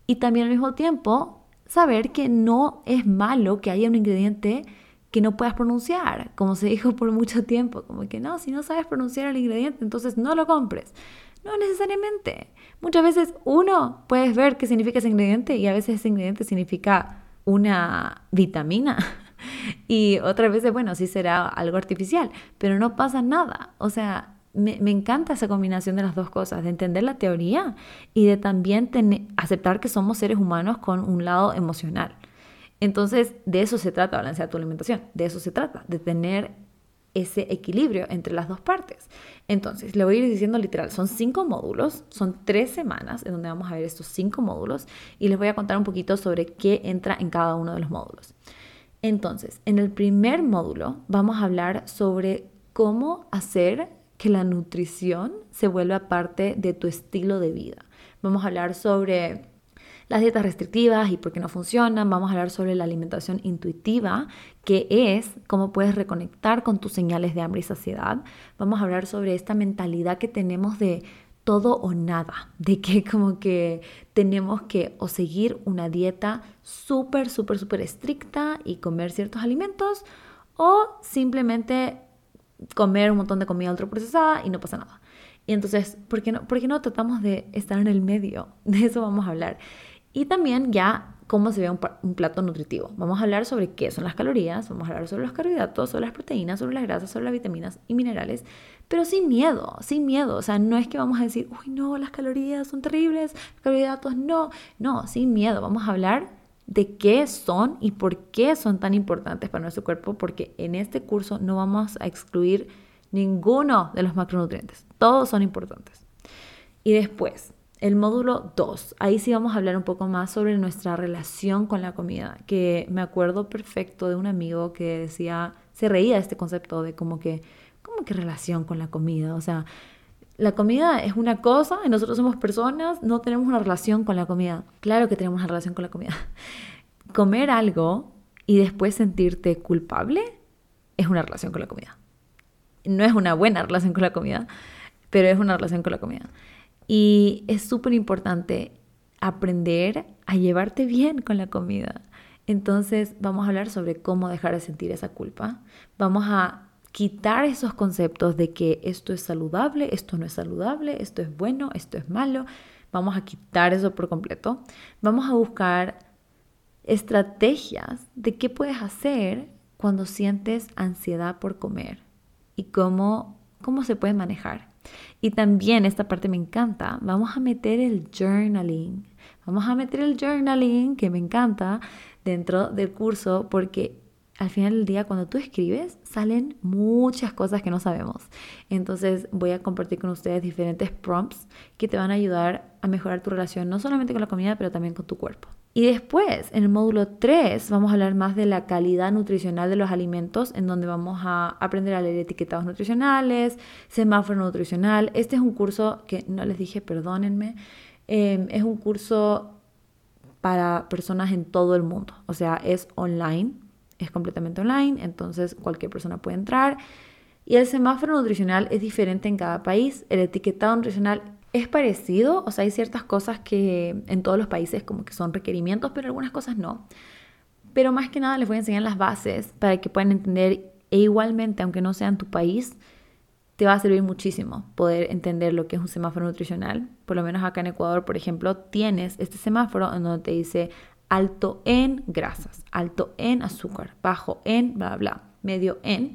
Y también al mismo tiempo saber que no es malo que haya un ingrediente que no puedas pronunciar, como se dijo por mucho tiempo, como que no, si no sabes pronunciar el ingrediente, entonces no lo compres. No necesariamente. Muchas veces uno puedes ver qué significa ese ingrediente y a veces ese ingrediente significa una vitamina y otras veces, bueno, sí será algo artificial, pero no pasa nada. O sea, me, encanta esa combinación de las dos cosas, de entender la teoría y de también aceptar que somos seres humanos con un lado emocional. Entonces, de eso se trata balancear tu alimentación, de eso se trata, de tener ese equilibrio entre las dos partes. Entonces, le voy a ir diciendo literal, son cinco módulos, son tres semanas en donde vamos a ver estos cinco módulos y les voy a contar un poquito sobre qué entra en cada uno de los módulos. Entonces, en el primer módulo vamos a hablar sobre cómo hacer que la nutrición se vuelva parte de tu estilo de vida. Vamos a hablar sobre las dietas restrictivas y por qué no funcionan. Vamos a hablar sobre la alimentación intuitiva, que es cómo puedes reconectar con tus señales de hambre y saciedad. Vamos a hablar sobre esta mentalidad que tenemos de todo o nada, de que como que tenemos que o seguir una dieta súper, súper, súper estricta y comer ciertos alimentos o simplemente comer un montón de comida ultraprocesada y no pasa nada. Y entonces, ¿por qué, no, ¿por qué no tratamos de estar en el medio? De eso vamos a hablar. Y también ya cómo se ve un, plato nutritivo. Vamos a hablar sobre qué son las calorías, vamos a hablar sobre los carbohidratos, sobre las proteínas, sobre las grasas, sobre las vitaminas y minerales, pero sin miedo, sin miedo. O sea, no es que vamos a decir, uy, no, las calorías son terribles, los carbohidratos no. No, sin miedo. Vamos a hablar de qué son y por qué son tan importantes para nuestro cuerpo, porque en este curso no vamos a excluir ninguno de los macronutrientes. Todos son importantes. Y después, el módulo 2, ahí sí vamos a hablar un poco más sobre nuestra relación con la comida, que me acuerdo perfecto de un amigo que decía, se reía de este concepto de como que, ¿cómo que relación con la comida? O sea, la comida es una cosa y nosotros somos personas, no tenemos una relación con la comida. Claro que tenemos una relación con la comida. Comer algo y después sentirte culpable es una relación con la comida. No es una buena relación con la comida, pero es una relación con la comida. Y es súper importante aprender a llevarte bien con la comida. Entonces vamos a hablar sobre cómo dejar de sentir esa culpa. Vamos a quitar esos conceptos de que esto es saludable, esto no es saludable, esto es bueno, esto es malo. Vamos a quitar eso por completo. Vamos a buscar estrategias de qué puedes hacer cuando sientes ansiedad por comer y cómo, cómo se puede manejar. Y también esta parte me encanta, vamos a meter el journaling. Vamos a meter el journaling, que me encanta, dentro del curso porque al final del día cuando tú escribes salen muchas cosas que no sabemos. Entonces voy a compartir con ustedes diferentes prompts que te van a ayudar a mejorar tu relación no solamente con la comida, pero también con tu cuerpo. Y después, en el módulo 3, vamos a hablar más de la calidad nutricional de los alimentos, en donde vamos a aprender a leer etiquetados nutricionales, semáforo nutricional. Este es un curso que no les dije, perdónenme, em, es un curso para personas en todo el mundo, o sea, es online, es completamente online, entonces cualquier persona puede entrar. Y el semáforo nutricional es diferente en cada país, el etiquetado nutricional es parecido, o sea, hay ciertas cosas que en todos los países como que son requerimientos, pero algunas cosas no. Pero más que nada les voy a enseñar las bases para que puedan entender e igualmente, aunque no sea en tu país, te va a servir muchísimo poder entender lo que es un semáforo nutricional. Por lo menos acá en Ecuador, por ejemplo, tienes este semáforo en donde te dice alto en grasas, alto en azúcar, bajo en bla, bla, medio en,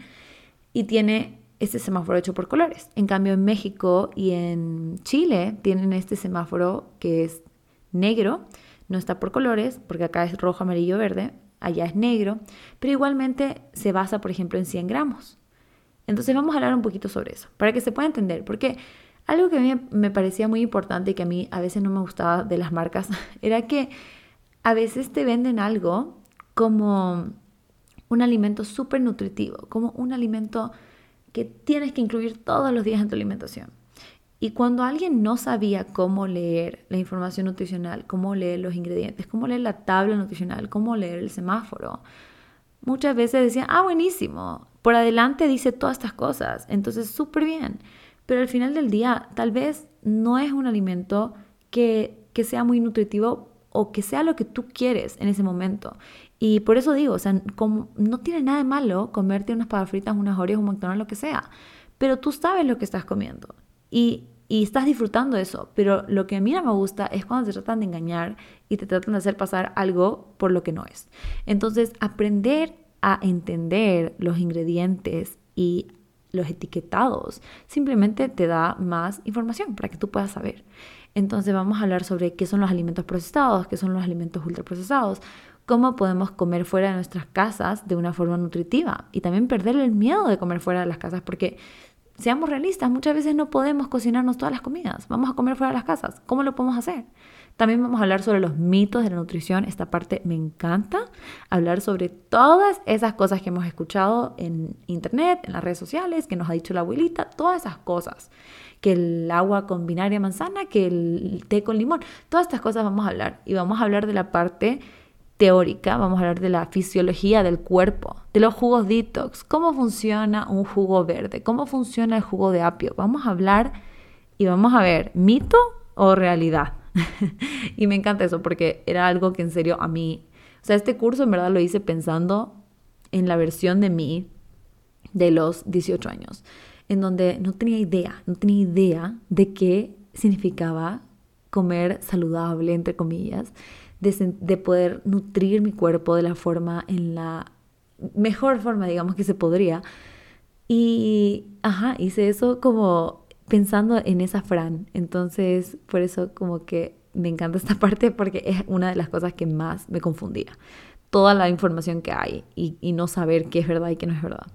y tiene este semáforo hecho por colores. En cambio, en México y en Chile tienen este semáforo que es negro, no está por colores, porque acá es rojo, amarillo, verde, allá es negro, pero igualmente se basa, por ejemplo, en 100 gramos. Entonces vamos a hablar un poquito sobre eso, para que se pueda entender, porque algo que a mí me parecía muy importante y que a mí a veces no me gustaba de las marcas, era que a veces te venden algo como un alimento súper nutritivo, como un alimento que tienes que incluir todos los días en tu alimentación. Y cuando alguien no sabía cómo leer la información nutricional, cómo leer los ingredientes, cómo leer la tabla nutricional, cómo leer el semáforo, muchas veces decían, ah, buenísimo, por adelante dice todas estas cosas, entonces súper bien. Pero al final del día, tal vez no es un alimento que, que sea muy nutritivo o que sea lo que tú quieres en ese momento. Y por eso digo, o sea, como, no tiene nada de malo comerte unas papas fritas, unas Oreos, un McDonald's, lo que sea. Pero tú sabes lo que estás comiendo. Y, y estás disfrutando eso. Pero lo que a mí no me gusta es cuando te tratan de engañar y te tratan de hacer pasar algo por lo que no es. Entonces, aprender a entender los ingredientes y los etiquetados simplemente te da más información para que tú puedas saber. Entonces vamos a hablar sobre qué son los alimentos procesados, qué son los alimentos ultraprocesados, cómo podemos comer fuera de nuestras casas de una forma nutritiva y también perder el miedo de comer fuera de las casas porque seamos realistas, muchas veces no podemos cocinarnos todas las comidas, vamos a comer fuera de las casas, ¿cómo lo podemos hacer? También vamos a hablar sobre los mitos de la nutrición, esta parte me encanta, hablar sobre todas esas cosas que hemos escuchado en internet, en las redes sociales, que nos ha dicho la abuelita, todas esas cosas, que el agua con binaria manzana, que el té con limón, todas estas cosas vamos a hablar y vamos a hablar de la parte teórica, vamos a hablar de la fisiología del cuerpo, de los jugos detox, cómo funciona un jugo verde, cómo funciona el jugo de apio. Vamos a hablar y vamos a ver mito o realidad. y me encanta eso porque era algo que en serio a mí, o sea, este curso en verdad lo hice pensando en la versión de mí de los 18 años, en donde no tenía idea, no tenía idea de qué significaba comer saludable, entre comillas, de, de poder nutrir mi cuerpo de la forma, en la mejor forma, digamos, que se podría. Y, ajá, hice eso como pensando en esa Fran. Entonces, por eso como que me encanta esta parte porque es una de las cosas que más me confundía. Toda la información que hay y, y no saber qué es verdad y qué no es verdad.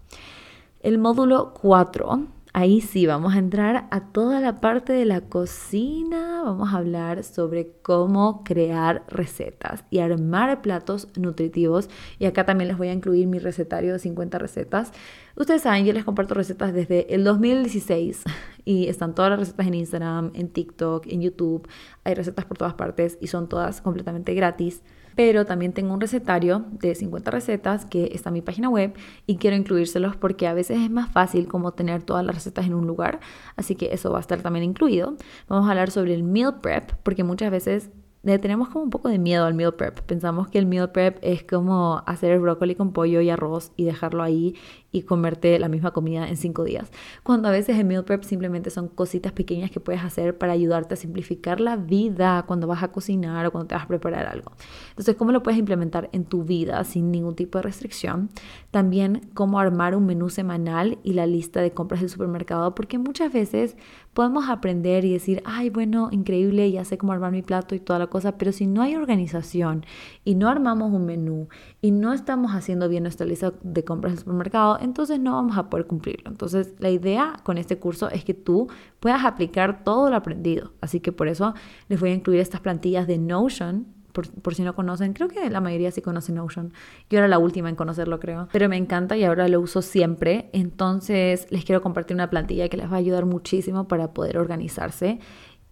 El módulo 4 Ahí sí, vamos a entrar a toda la parte de la cocina, vamos a hablar sobre cómo crear recetas y armar platos nutritivos. Y acá también les voy a incluir mi recetario de 50 recetas. Ustedes saben, yo les comparto recetas desde el 2016 y están todas las recetas en Instagram, en TikTok, en YouTube. Hay recetas por todas partes y son todas completamente gratis pero también tengo un recetario de 50 recetas que está en mi página web y quiero incluírselos porque a veces es más fácil como tener todas las recetas en un lugar, así que eso va a estar también incluido. Vamos a hablar sobre el meal prep porque muchas veces tenemos como un poco de miedo al meal prep. Pensamos que el meal prep es como hacer el brócoli con pollo y arroz y dejarlo ahí y comerte la misma comida en cinco días. Cuando a veces el meal prep simplemente son cositas pequeñas que puedes hacer para ayudarte a simplificar la vida cuando vas a cocinar o cuando te vas a preparar algo. Entonces, ¿cómo lo puedes implementar en tu vida sin ningún tipo de restricción? También cómo armar un menú semanal y la lista de compras del supermercado, porque muchas veces podemos aprender y decir, ay, bueno, increíble, ya sé cómo armar mi plato y toda la cosa, pero si no hay organización y no armamos un menú y no estamos haciendo bien nuestra lista de compras del supermercado, entonces no vamos a poder cumplirlo. Entonces la idea con este curso es que tú puedas aplicar todo lo aprendido. Así que por eso les voy a incluir estas plantillas de Notion. Por, si no conocen, creo que la mayoría sí conoce Notion. Yo era la última en conocerlo, creo. Pero me encanta y ahora lo uso siempre. Entonces les quiero compartir una plantilla que les va a ayudar muchísimo para poder organizarse.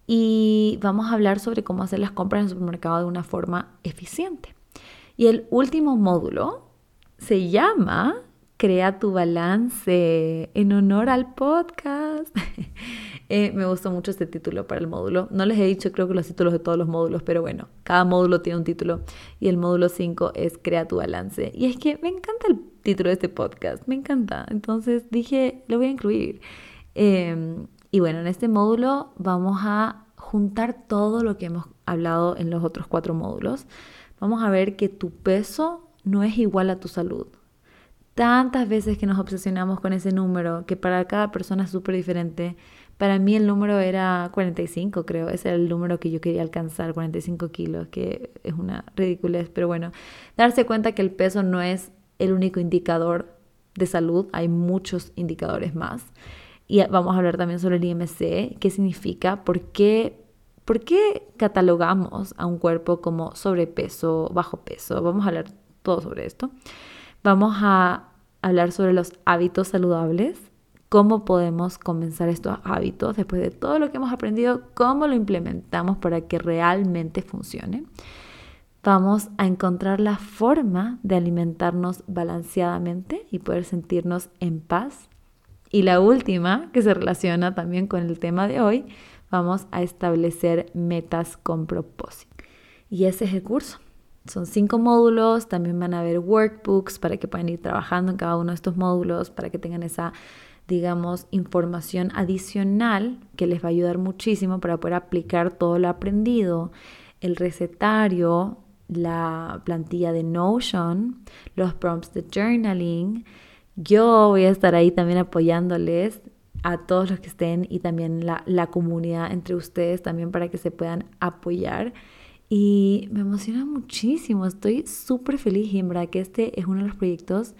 Y vamos a hablar sobre cómo hacer las compras en el supermercado de una forma eficiente. Y el último módulo se llama Crea tu balance en honor al podcast. Eh, me gustó mucho este título para el módulo. No les he dicho creo que los títulos de todos los módulos, pero bueno, cada módulo tiene un título y el módulo 5 es Crea tu balance. Y es que me encanta el título de este podcast, me encanta. Entonces dije, lo voy a incluir. Em, y bueno, en este módulo vamos a juntar todo lo que hemos hablado en los otros cuatro módulos. Vamos a ver que tu peso no es igual a tu salud tantas veces que nos obsesionamos con ese número, que para cada persona es súper diferente. Para mí el número era 45, creo. Ese era el número que yo quería alcanzar, 45 kilos, que es una ridiculez. Pero bueno, darse cuenta que el peso no es el único indicador de salud, hay muchos indicadores más. Y vamos a hablar también sobre el IMC, qué significa, por qué, por qué catalogamos a un cuerpo como sobrepeso, bajo peso. Vamos a hablar todo sobre esto. Vamos a hablar sobre los hábitos saludables, cómo podemos comenzar estos hábitos después de todo lo que hemos aprendido, cómo lo implementamos para que realmente funcione. Vamos a encontrar la forma de alimentarnos balanceadamente y poder sentirnos en paz. Y la última, que se relaciona también con el tema de hoy, vamos a establecer metas con propósito. Y ese es el curso. Son cinco módulos, también van a haber workbooks para que puedan ir trabajando en cada uno de estos módulos, para que tengan esa, digamos, información adicional que les va a ayudar muchísimo para poder aplicar todo lo aprendido, el recetario, la plantilla de Notion, los prompts de journaling. Yo voy a estar ahí también apoyándoles a todos los que estén y también la, la comunidad entre ustedes también para que se puedan apoyar Y me emociona muchísimo, estoy súper feliz y en verdad que este es uno de los proyectos.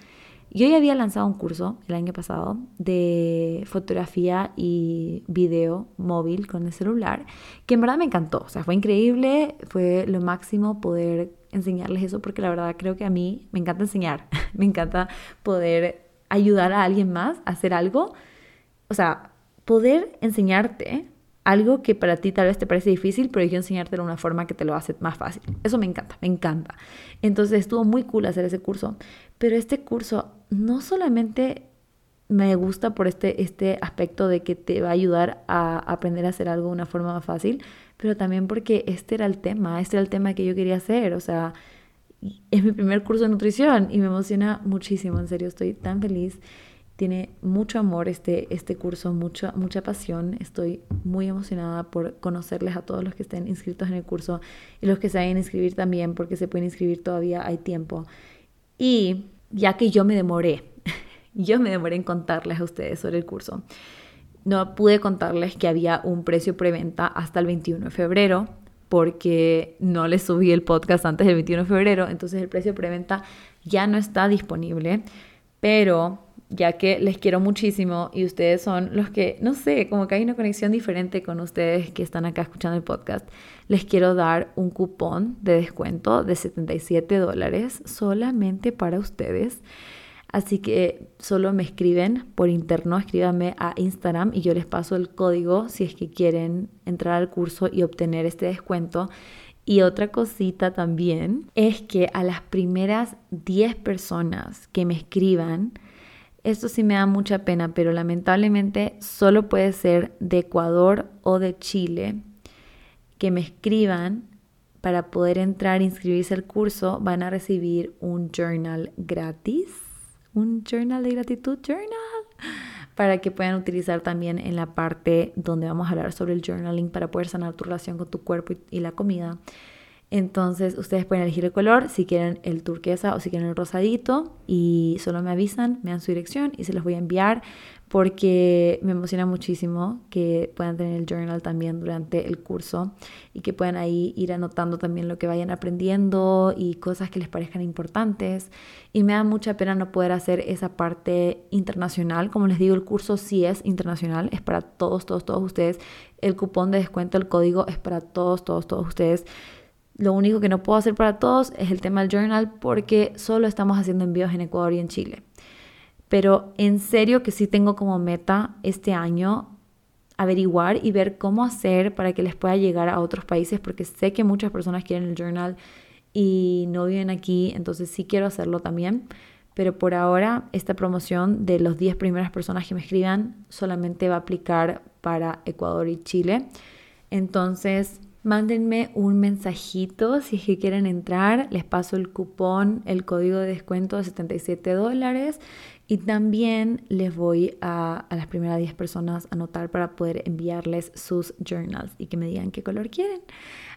Yo ya había lanzado un curso el año pasado de fotografía y video móvil con el celular, que en verdad me encantó, o sea, fue increíble, fue lo máximo poder enseñarles eso porque la verdad creo que a mí me encanta enseñar, me encanta poder ayudar a alguien más a hacer algo, o sea, poder enseñarte algo que para ti tal vez te parece difícil, pero yo enseñarte de una forma que te lo hace más fácil. Eso me encanta, me encanta. Entonces estuvo muy cool hacer ese curso, pero este curso no solamente me gusta por este, este aspecto de que te va a ayudar a aprender a hacer algo de una forma más fácil, pero también porque este era el tema, este era el tema que yo quería hacer, o sea, es mi primer curso de nutrición y me emociona muchísimo, en serio, estoy tan feliz tiene mucho amor este, este curso, mucha, mucha pasión. Estoy muy emocionada por conocerles a todos los que estén inscritos en el curso y los que se vayan a inscribir también, porque se pueden inscribir todavía, hay tiempo. Y ya que yo me demoré, yo me demoré en contarles a ustedes sobre el curso. No pude contarles que había un precio preventa hasta el 21 de febrero, porque no les subí el podcast antes del 21 de febrero, entonces el precio preventa ya no está disponible, pero ya que les quiero muchísimo y ustedes son los que, no sé, como que hay una conexión diferente con ustedes que están acá escuchando el podcast, les quiero dar un cupón de descuento de 77 dólares solamente para ustedes. Así que solo me escriben por interno, escríbanme a Instagram y yo les paso el código si es que quieren entrar al curso y obtener este descuento. Y otra cosita también es que a las primeras 10 personas que me escriban, esto sí me da mucha pena, pero lamentablemente solo puede ser de Ecuador o de Chile que me escriban para poder entrar e inscribirse al curso. Van a recibir un journal gratis, un journal de gratitud journal, para que puedan utilizar también en la parte donde vamos a hablar sobre el journaling para poder sanar tu relación con tu cuerpo y, la comida. Entonces ustedes pueden elegir el color, si quieren el turquesa o si quieren el rosadito y solo me avisan, me dan su dirección y se los voy a enviar porque me emociona muchísimo que puedan tener el journal también durante el curso y que puedan ahí ir anotando también lo que vayan aprendiendo y cosas que les parezcan importantes. Y me da mucha pena no poder hacer esa parte internacional. Como les digo, el curso sí es internacional, es para todos, todos, todos ustedes. El cupón de descuento, el código es para todos, todos, todos ustedes. Lo único que no puedo hacer para todos es el tema del journal porque solo estamos haciendo envíos en Ecuador y en Chile. Pero en serio que sí tengo como meta este año averiguar y ver cómo hacer para que les pueda llegar a otros países porque sé que muchas personas quieren el journal y no viven aquí, entonces sí quiero hacerlo también. Pero por ahora esta promoción de los 10 primeras personas que me escriban solamente va a aplicar para Ecuador y Chile. Entonces Mándenme un mensajito si es que quieren entrar. Les paso el cupón, el código de descuento de 77 dólares. Y también les voy a, a las primeras 10 personas a anotar para poder enviarles sus journals y que me digan qué color quieren.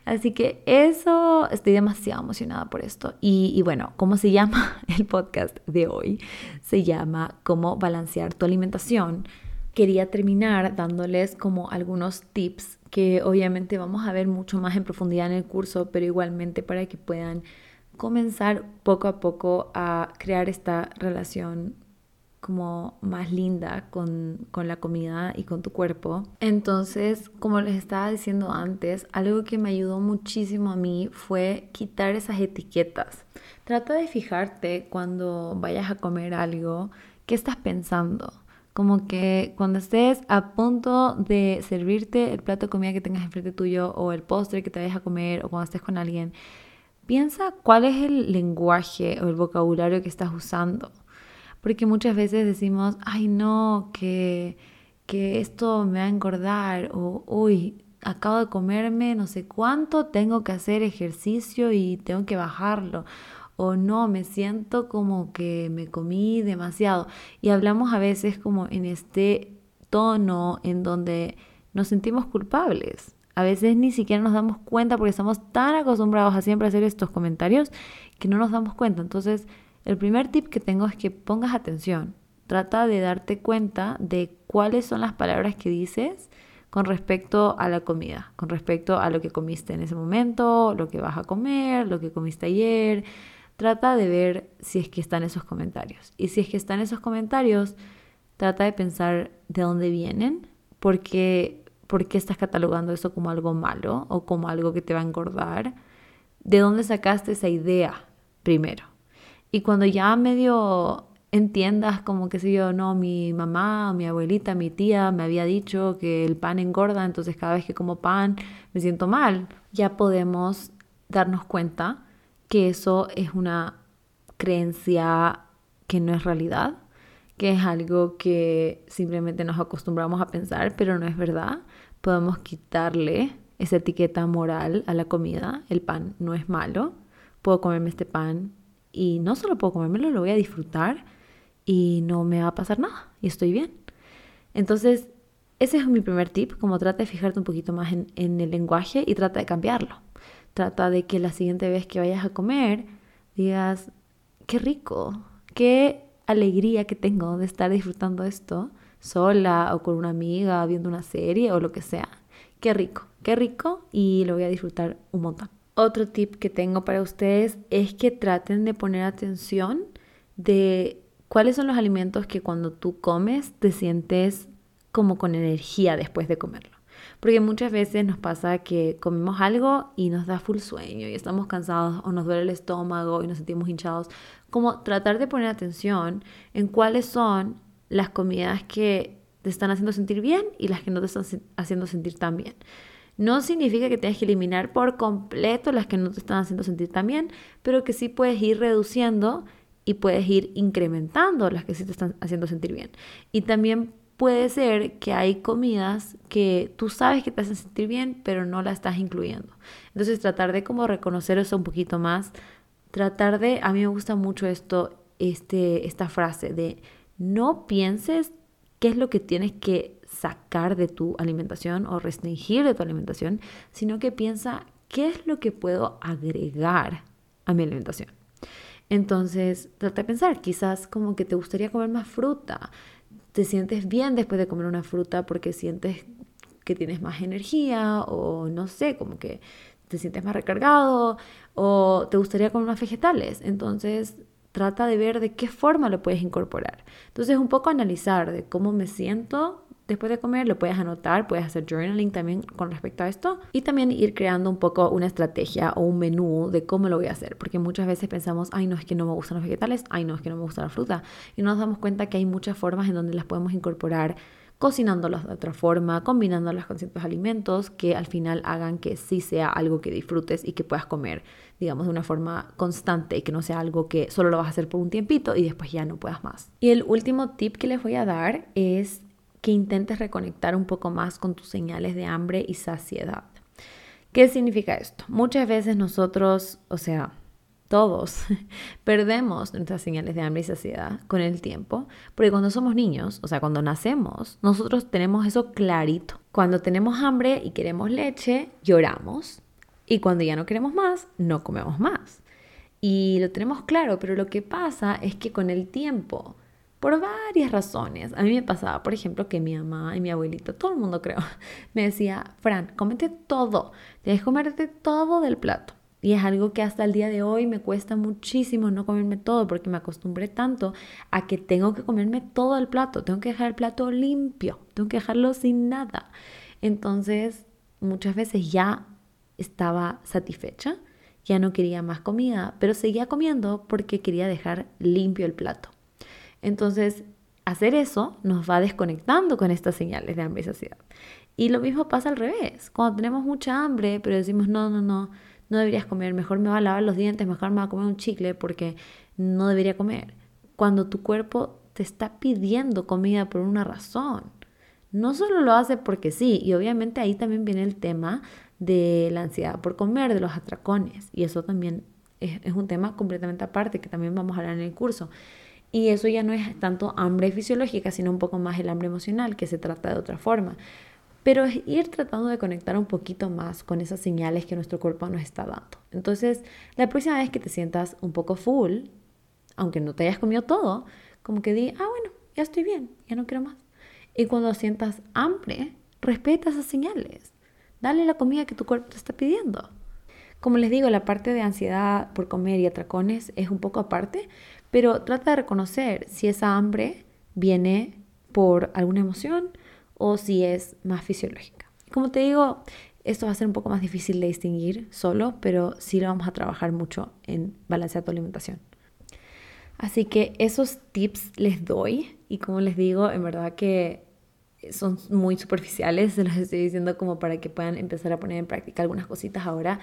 Así que eso, estoy demasiado emocionada por esto. Y, y, bueno, ¿cómo se llama el podcast de hoy? Se llama Cómo balancear tu alimentación. Quería terminar dándoles como algunos tips que obviamente vamos a ver mucho más en profundidad en el curso, pero igualmente para que puedan comenzar poco a poco a crear esta relación como más linda con, con, la comida y con tu cuerpo. Entonces, como les estaba diciendo antes, algo que me ayudó muchísimo a mí fue quitar esas etiquetas. Trata de fijarte cuando vayas a comer algo, qué estás pensando. Como que cuando estés a punto de servirte el plato de comida que tengas enfrente tuyo o el postre que te vayas a comer o cuando estés con alguien, piensa cuál es el lenguaje o el vocabulario que estás usando. Porque muchas veces decimos, ay no, que, que esto me va a engordar o uy, acabo de comerme no sé cuánto, tengo que hacer ejercicio y tengo que bajarlo o no, me siento como que me comí demasiado. Y hablamos a veces como en este tono en donde nos sentimos culpables. A veces ni siquiera nos damos cuenta porque estamos tan acostumbrados a siempre hacer estos comentarios que no nos damos cuenta. Entonces, el primer tip que tengo es que pongas atención. Trata de darte cuenta de cuáles son las palabras que dices con respecto a la comida, con respecto a lo que comiste en ese momento, lo que vas a comer, lo que comiste ayer. Trata de ver si es que están esos comentarios. Y si es que están esos comentarios, trata de pensar de dónde vienen, porque ¿por qué estás catalogando eso como algo malo o como algo que te va a engordar? ¿De dónde sacaste esa idea primero? Y cuando ya medio entiendas como que sé yo, no, mi mamá, mi abuelita, mi tía me había dicho que el pan engorda, entonces cada vez que como pan me siento mal, ya podemos darnos cuenta que eso es una creencia que no es realidad, que es algo que simplemente nos acostumbramos a pensar, pero no es verdad. Podemos quitarle esa etiqueta moral a la comida. El pan no es malo. Puedo comerme este pan y no solo puedo comérmelo, lo voy a disfrutar y no me va a pasar nada y estoy bien. Entonces, ese es mi primer tip, como trata de fijarte un poquito más en, en, el lenguaje y trata de cambiarlo. Trata de que la siguiente vez que vayas a comer digas, qué rico, qué alegría que tengo de estar disfrutando esto sola o con una amiga viendo una serie o lo que sea. Qué rico, qué rico y lo voy a disfrutar un montón. Otro tip que tengo para ustedes es que traten de poner atención de cuáles son los alimentos que cuando tú comes te sientes como con energía después de comerlo. Porque muchas veces nos pasa que comemos algo y nos da full sueño y estamos cansados o nos duele el estómago y nos sentimos hinchados. Como tratar de poner atención en cuáles son las comidas que te están haciendo sentir bien y las que no te están haciendo sentir tan bien. No significa que tengas que eliminar por completo las que no te están haciendo sentir tan bien, pero que sí puedes ir reduciendo y puedes ir incrementando las que sí te están haciendo sentir bien. Y también puede ser que hay comidas que tú sabes que te hacen sentir bien, pero no la estás incluyendo. Entonces tratar de como reconocer eso un poquito más, tratar de, a mí me gusta mucho esto, este, esta frase de no pienses qué es lo que tienes que sacar de tu alimentación o restringir de tu alimentación, sino que piensa qué es lo que puedo agregar a mi alimentación. Entonces, trata de pensar, quizás como que te gustaría comer más fruta, te sientes bien después de comer una fruta porque sientes que tienes más energía o no sé, como que te sientes más recargado o te gustaría comer más vegetales. Entonces, trata de ver de qué forma lo puedes incorporar. Entonces, un poco analizar de cómo me siento después de comer, lo puedes anotar, puedes hacer journaling también con respecto a esto y también ir creando un poco una estrategia o un menú de cómo lo voy a hacer, porque muchas veces pensamos, ay no es que no me gustan los vegetales, ay no es que no me gusta la fruta y nos damos cuenta que hay muchas formas en donde las podemos incorporar cocinándolas de otra forma, combinándolas con ciertos alimentos que al final hagan que sí sea algo que disfrutes y que puedas comer, digamos, de una forma constante y que no sea algo que solo lo vas a hacer por un tiempito y después ya no puedas más. Y el último tip que les voy a dar es que intentes reconectar un poco más con tus señales de hambre y saciedad. ¿Qué significa esto? Muchas veces nosotros, o sea, todos, perdemos nuestras señales de hambre y saciedad con el tiempo, porque cuando somos niños, o sea, cuando nacemos, nosotros tenemos eso clarito. Cuando tenemos hambre y queremos leche, lloramos. Y cuando ya no queremos más, no comemos más. Y lo tenemos claro, pero lo que pasa es que con el tiempo por varias razones. A mí me pasaba, por ejemplo, que mi mamá y mi abuelita, todo el mundo creo, me decía, Fran, cómete todo, que comerte todo del plato. Y es algo que hasta el día de hoy me cuesta muchísimo no comerme todo porque me acostumbré tanto a que tengo que comerme todo el plato, tengo que dejar el plato limpio, tengo que dejarlo sin nada. Entonces, muchas veces ya estaba satisfecha, ya no quería más comida, pero seguía comiendo porque quería dejar limpio el plato. Entonces, hacer eso nos va desconectando con estas señales de hambre y saciedad. Y lo mismo pasa al revés. Cuando tenemos mucha hambre, pero decimos, no, no, no, no deberías comer, mejor me va a lavar los dientes, mejor me va a comer un chicle porque no debería comer. Cuando tu cuerpo te está pidiendo comida por una razón. No solo lo hace porque sí, y obviamente ahí también viene el tema de la ansiedad por comer, de los atracones, y eso también es, es un tema completamente aparte que también vamos a hablar en el curso. Y eso ya no es tanto hambre fisiológica, sino un poco más el hambre emocional, que se trata de otra forma. Pero es ir tratando de conectar un poquito más con esas señales que nuestro cuerpo nos está dando. Entonces, la próxima vez que te sientas un poco full, aunque no te hayas comido todo, como que di, ah, bueno, ya estoy bien, ya no quiero más. Y cuando sientas hambre, respeta esas señales. Dale la comida que tu cuerpo te está pidiendo. Como les digo, la parte de ansiedad por comer y atracones es un poco aparte, pero trata de reconocer si esa hambre viene por alguna emoción o si es más fisiológica. Como te digo, esto va a ser un poco más difícil de distinguir solo, pero sí lo vamos a trabajar mucho en balancear tu alimentación. Así que esos tips les doy y como les digo, en verdad que son muy superficiales, se los estoy diciendo como para que puedan empezar a poner en práctica algunas cositas ahora,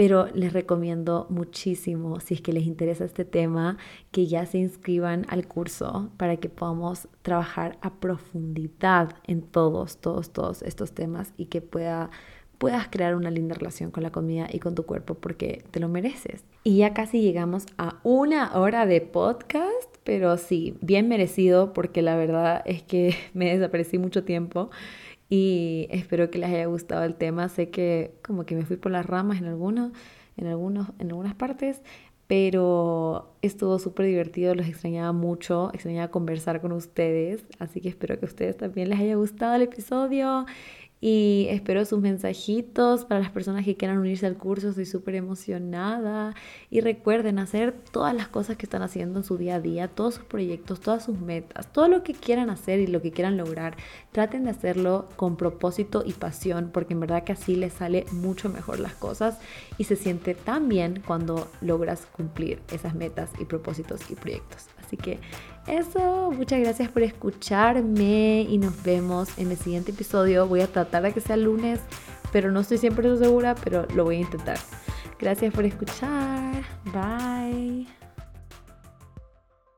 pero les recomiendo muchísimo, si es que les interesa este tema, que ya se inscriban al curso para que podamos trabajar a profundidad en todos, todos, todos estos temas y que pueda, puedas crear una linda relación con la comida y con tu cuerpo porque te lo mereces. Y ya casi llegamos a una hora de podcast, pero sí, bien merecido porque la verdad es que me desaparecí mucho tiempo y espero que les haya gustado el tema. Sé que como que me fui por las ramas en algunos, en algunos, en algunas partes, pero estuvo súper divertido, los extrañaba mucho, extrañaba conversar con ustedes, así que espero que a ustedes también les haya gustado el episodio y espero sus mensajitos para las personas que quieran unirse al curso. Estoy súper emocionada. Y recuerden hacer todas las cosas que están haciendo en su día a día, todos sus proyectos, todas sus metas, todo lo que quieran hacer y lo que quieran lograr. Traten de hacerlo con propósito y pasión, porque en verdad que así les sale mucho mejor las cosas y se siente tan bien cuando logras cumplir esas metas y propósitos y proyectos. Así que eso, muchas gracias por escucharme y nos vemos en el siguiente episodio. Voy a tratar de que sea lunes, pero no estoy siempre segura, pero lo voy a intentar. Gracias por escuchar. Bye.